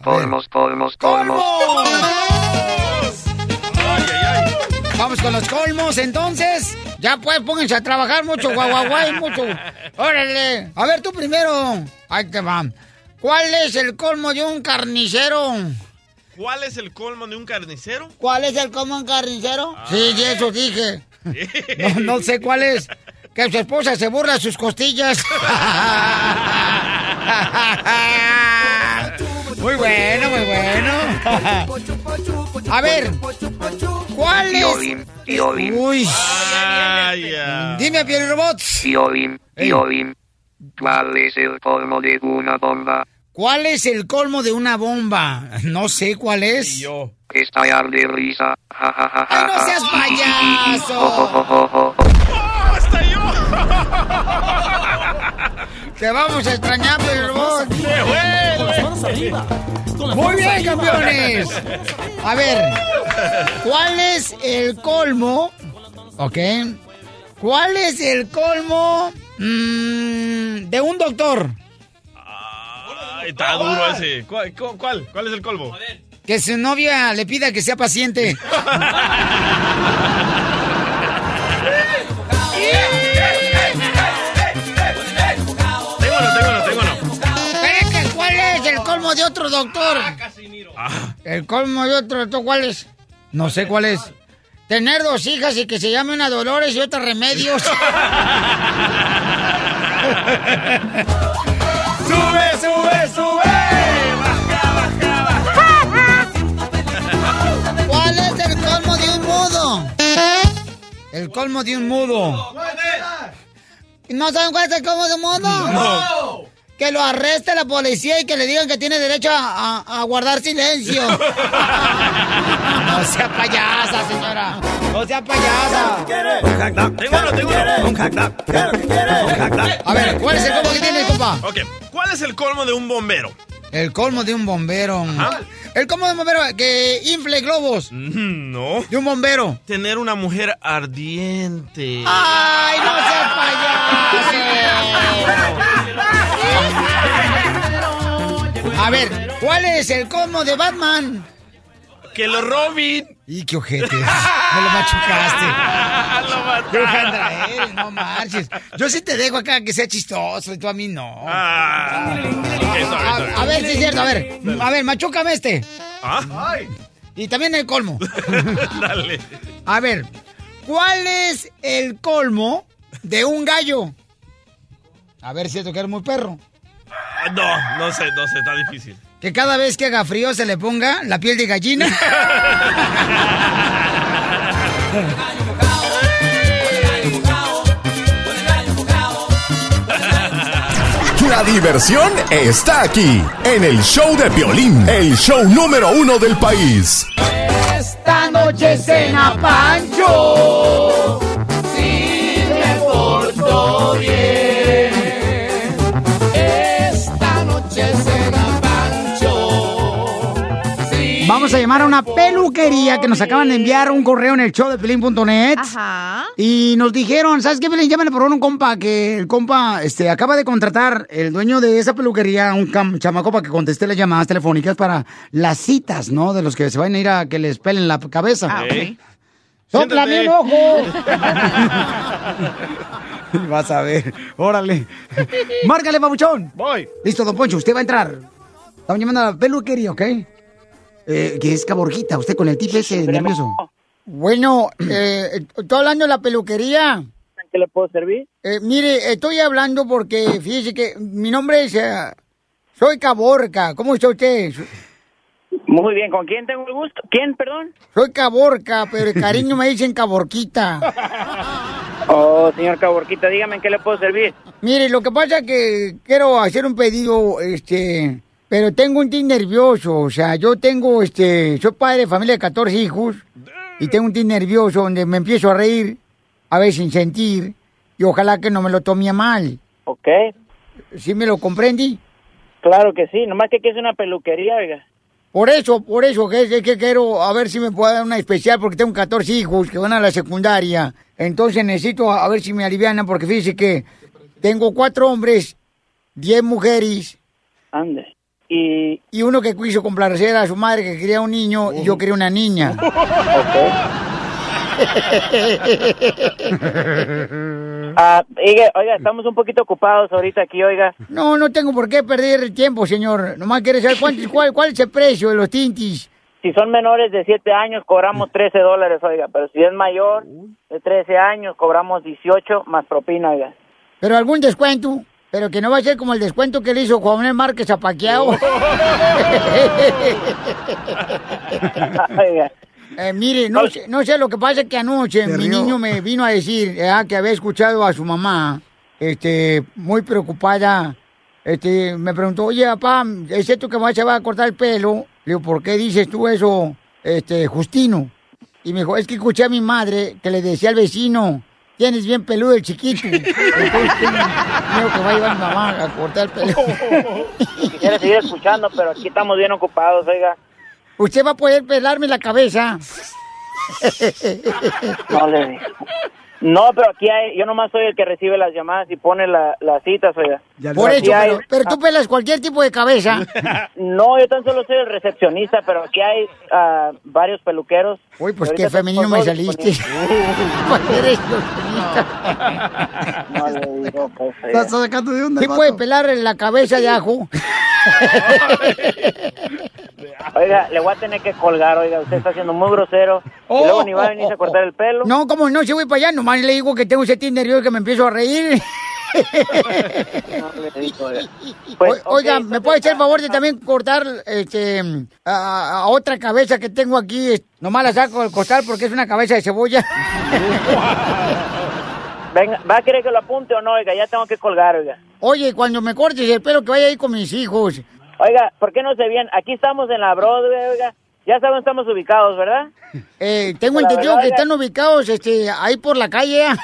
Colmos, colmos, colmos. Vamos con los colmos, entonces. Ya pues, pónganse a trabajar mucho, guaguaguay, mucho. Órale. A ver, tú primero. Ahí te va. ¿Cuál es el colmo de un carnicero? ¿Cuál es el colmo de un carnicero? ¿Cuál es el colmo de un carnicero? Sí, sí, eso dije. No, no sé cuál es. Que su esposa se burla de sus costillas. Muy bueno, muy bueno. A ver, ¿cuál es? Piolín, piolín. Uy. Vaya. Dime, Piel Robots. Piolín, piolín. ¿Cuál es el colmo de una bomba? ¿Cuál es el colmo de una bomba? No sé cuál es. Yo. Estallar de risa. Ja, ja, ja, ¡Ay, ja, no seas payaso! oh, oh, oh. ¡Oh, hasta yo! Te vamos a extrañar, arriba. Muy bien, campeones. A ver, ¿cuál es el colmo? Ok. ¿Cuál es el colmo mm, de un doctor? Ay, está duro ese. ¿Cuál, cu- cuál? ¿Cuál es el colmo? Que su novia le pida que sea paciente. Tengo uno, tengo uno, tengo uno. Espérate, ¿cuál es el colmo de otro doctor? Ah, El colmo de otro doctor, ¿cuál es? No sé cuál es. Tener dos hijas y que se llame una Dolores y otra Remedios. Sube, sube, sube. ¿Cuál es el colmo de un mudo? El colmo de un mudo. ¿No saben cuál es el colmo de un mudo? No. Que lo arreste la policía y que le digan que tiene derecho a, a- a guardar silencio. no sea payasa, señora. No sea payasa. tengo uno, tengo uno. A ver, ¿cuál es el colmo que tiene, compa? Ok, ¿cuál es el colmo de un bombero? El colmo de un bombero. El colmo de un bombero que infle globos. Mm, No. De un bombero. Tener una mujer ardiente. ¡Ay, no seas payaso! A ver, ¿cuál es el colmo de Batman? Que lo robin. Y qué ojete. Me lo machucaste. lo hojandra eres, no marches. Yo sí te dejo acá que sea chistoso y tú a mí no. Ah. A, a ver, sí es cierto, a ver. A ver, machúcame este. ¿Ah? Y también el colmo. Dale. A ver, ¿cuál es el colmo de un gallo? A ver si es que eres muy perro. Ah, No, no sé, no sé, está difícil. Que cada vez que haga frío se le ponga la piel de gallina. La diversión está aquí, en el show de Piolín, el show número uno del país. Esta noche cena Pancho. Si me porto bien. Vamos a llamar a una peluquería que nos acaban de enviar un correo en el show de pelín.net. Ajá. Y nos dijeron, ¿sabes qué, Pelín? Llámale por favor un compa que el compa este, acaba de contratar, el dueño de esa peluquería, un cam- chamaco para que conteste las llamadas telefónicas para las citas, ¿no? De los que se van a ir a que les pelen la cabeza. Ah, ok. ¡Sóplame un ojo! Vas a ver, órale. Márcale, babuchón. Voy. Listo, don Poncho, usted va a entrar. Estamos llamando a la peluquería, ¿ok? Eh, que es Caborjita, usted con el tipo ese nervioso. Bueno, eh, estoy hablando de la peluquería. ¿En qué le puedo servir? Eh, mire, estoy hablando porque fíjese que mi nombre es... eh, soy Caborca. ¿Cómo está usted? Muy bien, ¿con quién tengo el gusto? ¿Quién, perdón? Soy Caborca, pero de cariño me dicen Caborquita. Oh, señor Caborquita, dígame en qué le puedo servir. Mire, lo que pasa es que quiero hacer un pedido, este, pero tengo un tic nervioso, o sea, yo tengo, este, soy padre de familia de 14 hijos y tengo un tic nervioso donde me empiezo a reír, a veces sin sentir, y ojalá que no me lo tome mal. Ok, ¿Sí me lo comprendí? claro que sí, nomás que aquí es una peluquería, oiga. Por eso, por eso, que es que quiero a ver si me puede dar una especial, porque tengo 14 hijos que van a la secundaria. Entonces necesito a ver si me alivianan, porque fíjese que tengo cuatro hombres, 10 mujeres. Ande. Y... Y uno que quiso complacer a su madre que quería un niño y yo quería una niña. Ah, oiga, oiga, estamos un poquito ocupados ahorita aquí, oiga. No, no tengo por qué perder el tiempo, señor. Nomás quiere saber cuánto, cuál, cuál es el precio de los tintis. Si son menores de 7 años, cobramos 13 dólares, oiga. Pero si es mayor de 13 años, cobramos 18 más propina, oiga. Pero algún descuento. Pero que no va a ser como el descuento que le hizo Juan Márquez a Paquiao. Eh, mire, no sé, no sé, lo que pasa es que anoche mi niño me vino a decir eh, que había escuchado a su mamá, este, muy preocupada. Este, me preguntó, oye, papá, ¿es cierto que mamá se va a cortar el pelo? Le digo, ¿por qué dices tú eso, este, Justino? Y me dijo, es que escuché a mi madre que le decía al vecino, tienes bien peludo el chiquito. Entonces tengo miedo que va a llevar mamá a cortar el pelo. Quisiera seguir escuchando, pero aquí estamos bien ocupados, oiga. Usted va a poder pelarme la cabeza. No le digo. No, pero aquí hay, yo nomás soy el que recibe las llamadas y pone la- las citas, oiga. Por Aquí eso, hay- pero, pero tú pelas cualquier tipo de cabeza. No, yo tan solo soy el recepcionista, pero aquí hay ah, varios peluqueros. Uy, pues qué femenino me saliste. eres No le digo, pues. Estás sacando de onda. ¿Sí puede pelar la cabeza de ajo? Oiga, le voy a tener que colgar, oiga, usted está siendo muy grosero. Oh, y luego ni va a venirse a cortar el pelo. No, como no, si voy para allá, nomás le digo que tengo ese nervioso que me empiezo a reír. No le digo, oiga. Pues, O- Oiga, ¿me puede hacer el favor de también cortar este, a, a otra cabeza que tengo aquí? Nomás la saco del costal porque es una cabeza de cebolla. Venga, ¿va a querer que lo apunte o no? Oiga, ya tengo que colgar, oiga. Oye, cuando me cortes el pelo, que vaya ahí con mis hijos. Oiga, ¿por qué no se viene? Aquí estamos en la Broadway, oiga. Ya saben, estamos ubicados, ¿verdad? Eh, tengo La entendido verdad, que oiga. están ubicados este, ahí por la calle.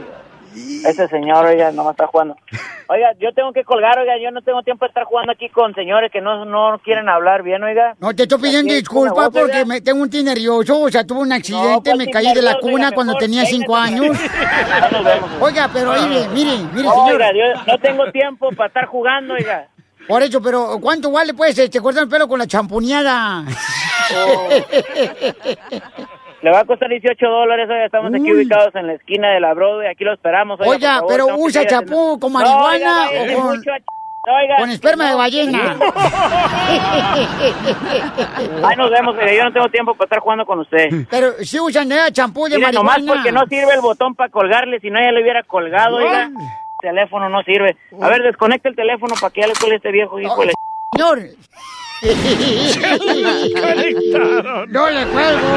Ese señor, oiga, no está jugando. Oiga, yo tengo que colgar, oiga, yo no tengo tiempo de estar jugando aquí con señores que no, no quieren hablar bien, oiga. No, te estoy pidiendo disculpas porque oiga. me tengo un nervioso, o sea, tuve un accidente, pues, me caí de la cuna oiga, cuando tenía cinco años. Oiga, pero mire, mire, mire, señor. Oiga, yo no tengo tiempo para estar jugando, oiga. Por eso, pero ¿cuánto vale pues este cortar el pelo con la champoneada? Oh. Le va a costar 18 dólares, oiga, estamos aquí Uy. ubicados en la esquina de la Broadway, aquí lo esperamos, oiga, Oiga, por favor, pero usa chapú con No, marihuana oiga, o con, oiga, esperma de ballena. Ahí nos vemos, yo no tengo tiempo para estar jugando con usted. Pero si usan champú de Mire, marihuana. nomás porque no sirve el botón para colgarle, si no ya le hubiera colgado, oiga. El teléfono no sirve. A ver, desconecta el teléfono para que ya le cuelgue este viejo hijo. de- No le cuelgo.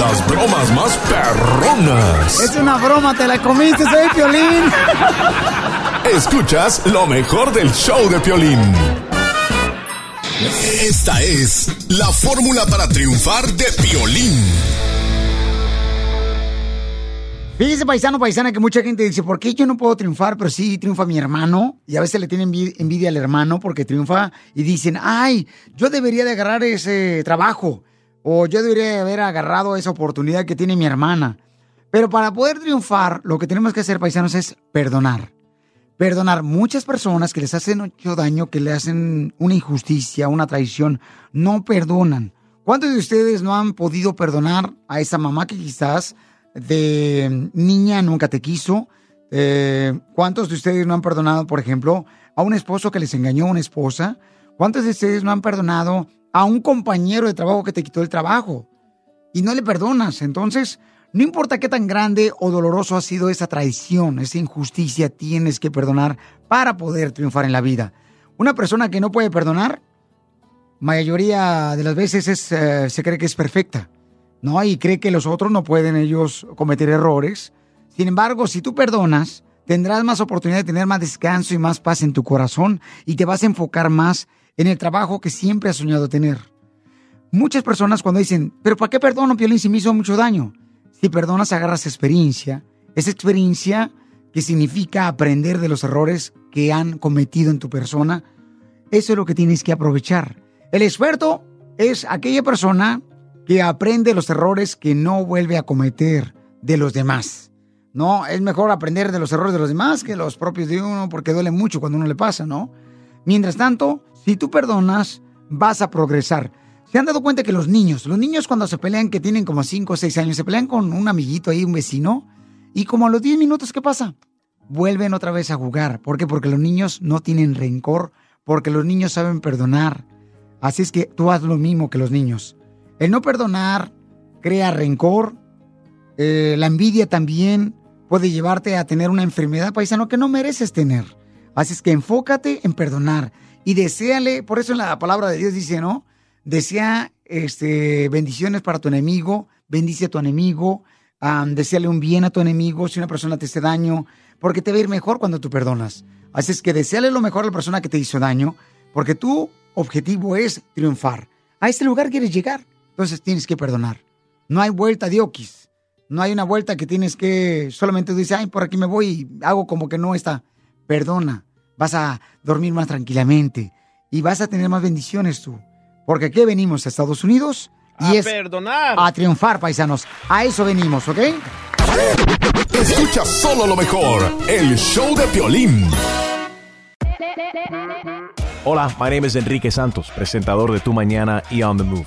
Las bromas más perronas. Es una broma, te la comiste, soy violín. Escuchas lo mejor del show de Piolín. Esta es la fórmula para triunfar de Piolín. Fíjese, paisano, paisana, que mucha gente dice, ¿por qué yo no puedo triunfar? Pero sí triunfa mi hermano. Y a veces le tienen envi- envidia al hermano porque triunfa y dicen, ay, yo debería de agarrar ese trabajo. O yo debería de haber agarrado esa oportunidad que tiene mi hermana. Pero para poder triunfar, lo que tenemos que hacer, paisanos, es perdonar. Perdonar. Muchas personas que les hacen mucho daño, que le hacen una injusticia, una traición, no perdonan. ¿Cuántos de ustedes no han podido perdonar a esa mamá que quizás de niña nunca te quiso? Eh, ¿Cuántos de ustedes no han perdonado, por ejemplo, a un esposo que les engañó a una esposa? ¿Cuántos de ustedes no han perdonado a un compañero de trabajo que te quitó el trabajo? Y no le perdonas. Entonces, no importa qué tan grande o doloroso ha sido esa traición, esa injusticia, tienes que perdonar para poder triunfar en la vida. Una persona que no puede perdonar, mayoría de las veces es, eh, se cree que es perfecta, ¿no? Y cree que los otros no pueden ellos cometer errores. Sin embargo, si tú perdonas, tendrás más oportunidad de tener más descanso y más paz en tu corazón y te vas a enfocar más en el trabajo que siempre has soñado tener. Muchas personas cuando dicen, pero ¿para qué perdono, Piolín, si me hizo mucho daño? Si perdonas, agarras experiencia. Esa experiencia que significa aprender de los errores que han cometido en tu persona. Eso es lo que tienes que aprovechar. El experto es aquella persona que aprende los errores que no vuelve a cometer de los demás. No, es mejor aprender de los errores de los demás que los propios de uno porque duele mucho cuando uno le pasa, ¿no? Mientras tanto, si tú perdonas, vas a progresar. ¿Se han dado cuenta que los niños, los niños cuando se pelean, que tienen como 5 o 6 años, se pelean con un amiguito ahí, un vecino, y como a los 10 minutos, ¿qué pasa? Vuelven otra vez a jugar. ¿Por qué? Porque los niños no tienen rencor, porque los niños saben perdonar. Así es que tú haz lo mismo que los niños. El no perdonar crea rencor, eh, la envidia también puede llevarte a tener una enfermedad paisano que no mereces tener. Así es que enfócate en perdonar y deséale, por eso la palabra de Dios dice, ¿no? Desea este, bendiciones para tu enemigo, bendice a tu enemigo, um, deseale un bien a tu enemigo si una persona te hace daño, porque te va a ir mejor cuando tú perdonas. Así es que deseale lo mejor a la persona que te hizo daño, porque tu objetivo es triunfar. A este lugar quieres llegar, entonces tienes que perdonar. No hay vuelta de oquis. No hay una vuelta que tienes que solamente dices, ay, por aquí me voy y hago como que no está. Perdona, vas a dormir más tranquilamente y vas a tener más bendiciones tú. Porque aquí venimos a Estados Unidos y A es perdonar. a triunfar, paisanos. A eso venimos, ¿ok? Escucha solo lo mejor, el show de Piolín. Hola, my name is Enrique Santos, presentador de Tu Mañana y On the Move.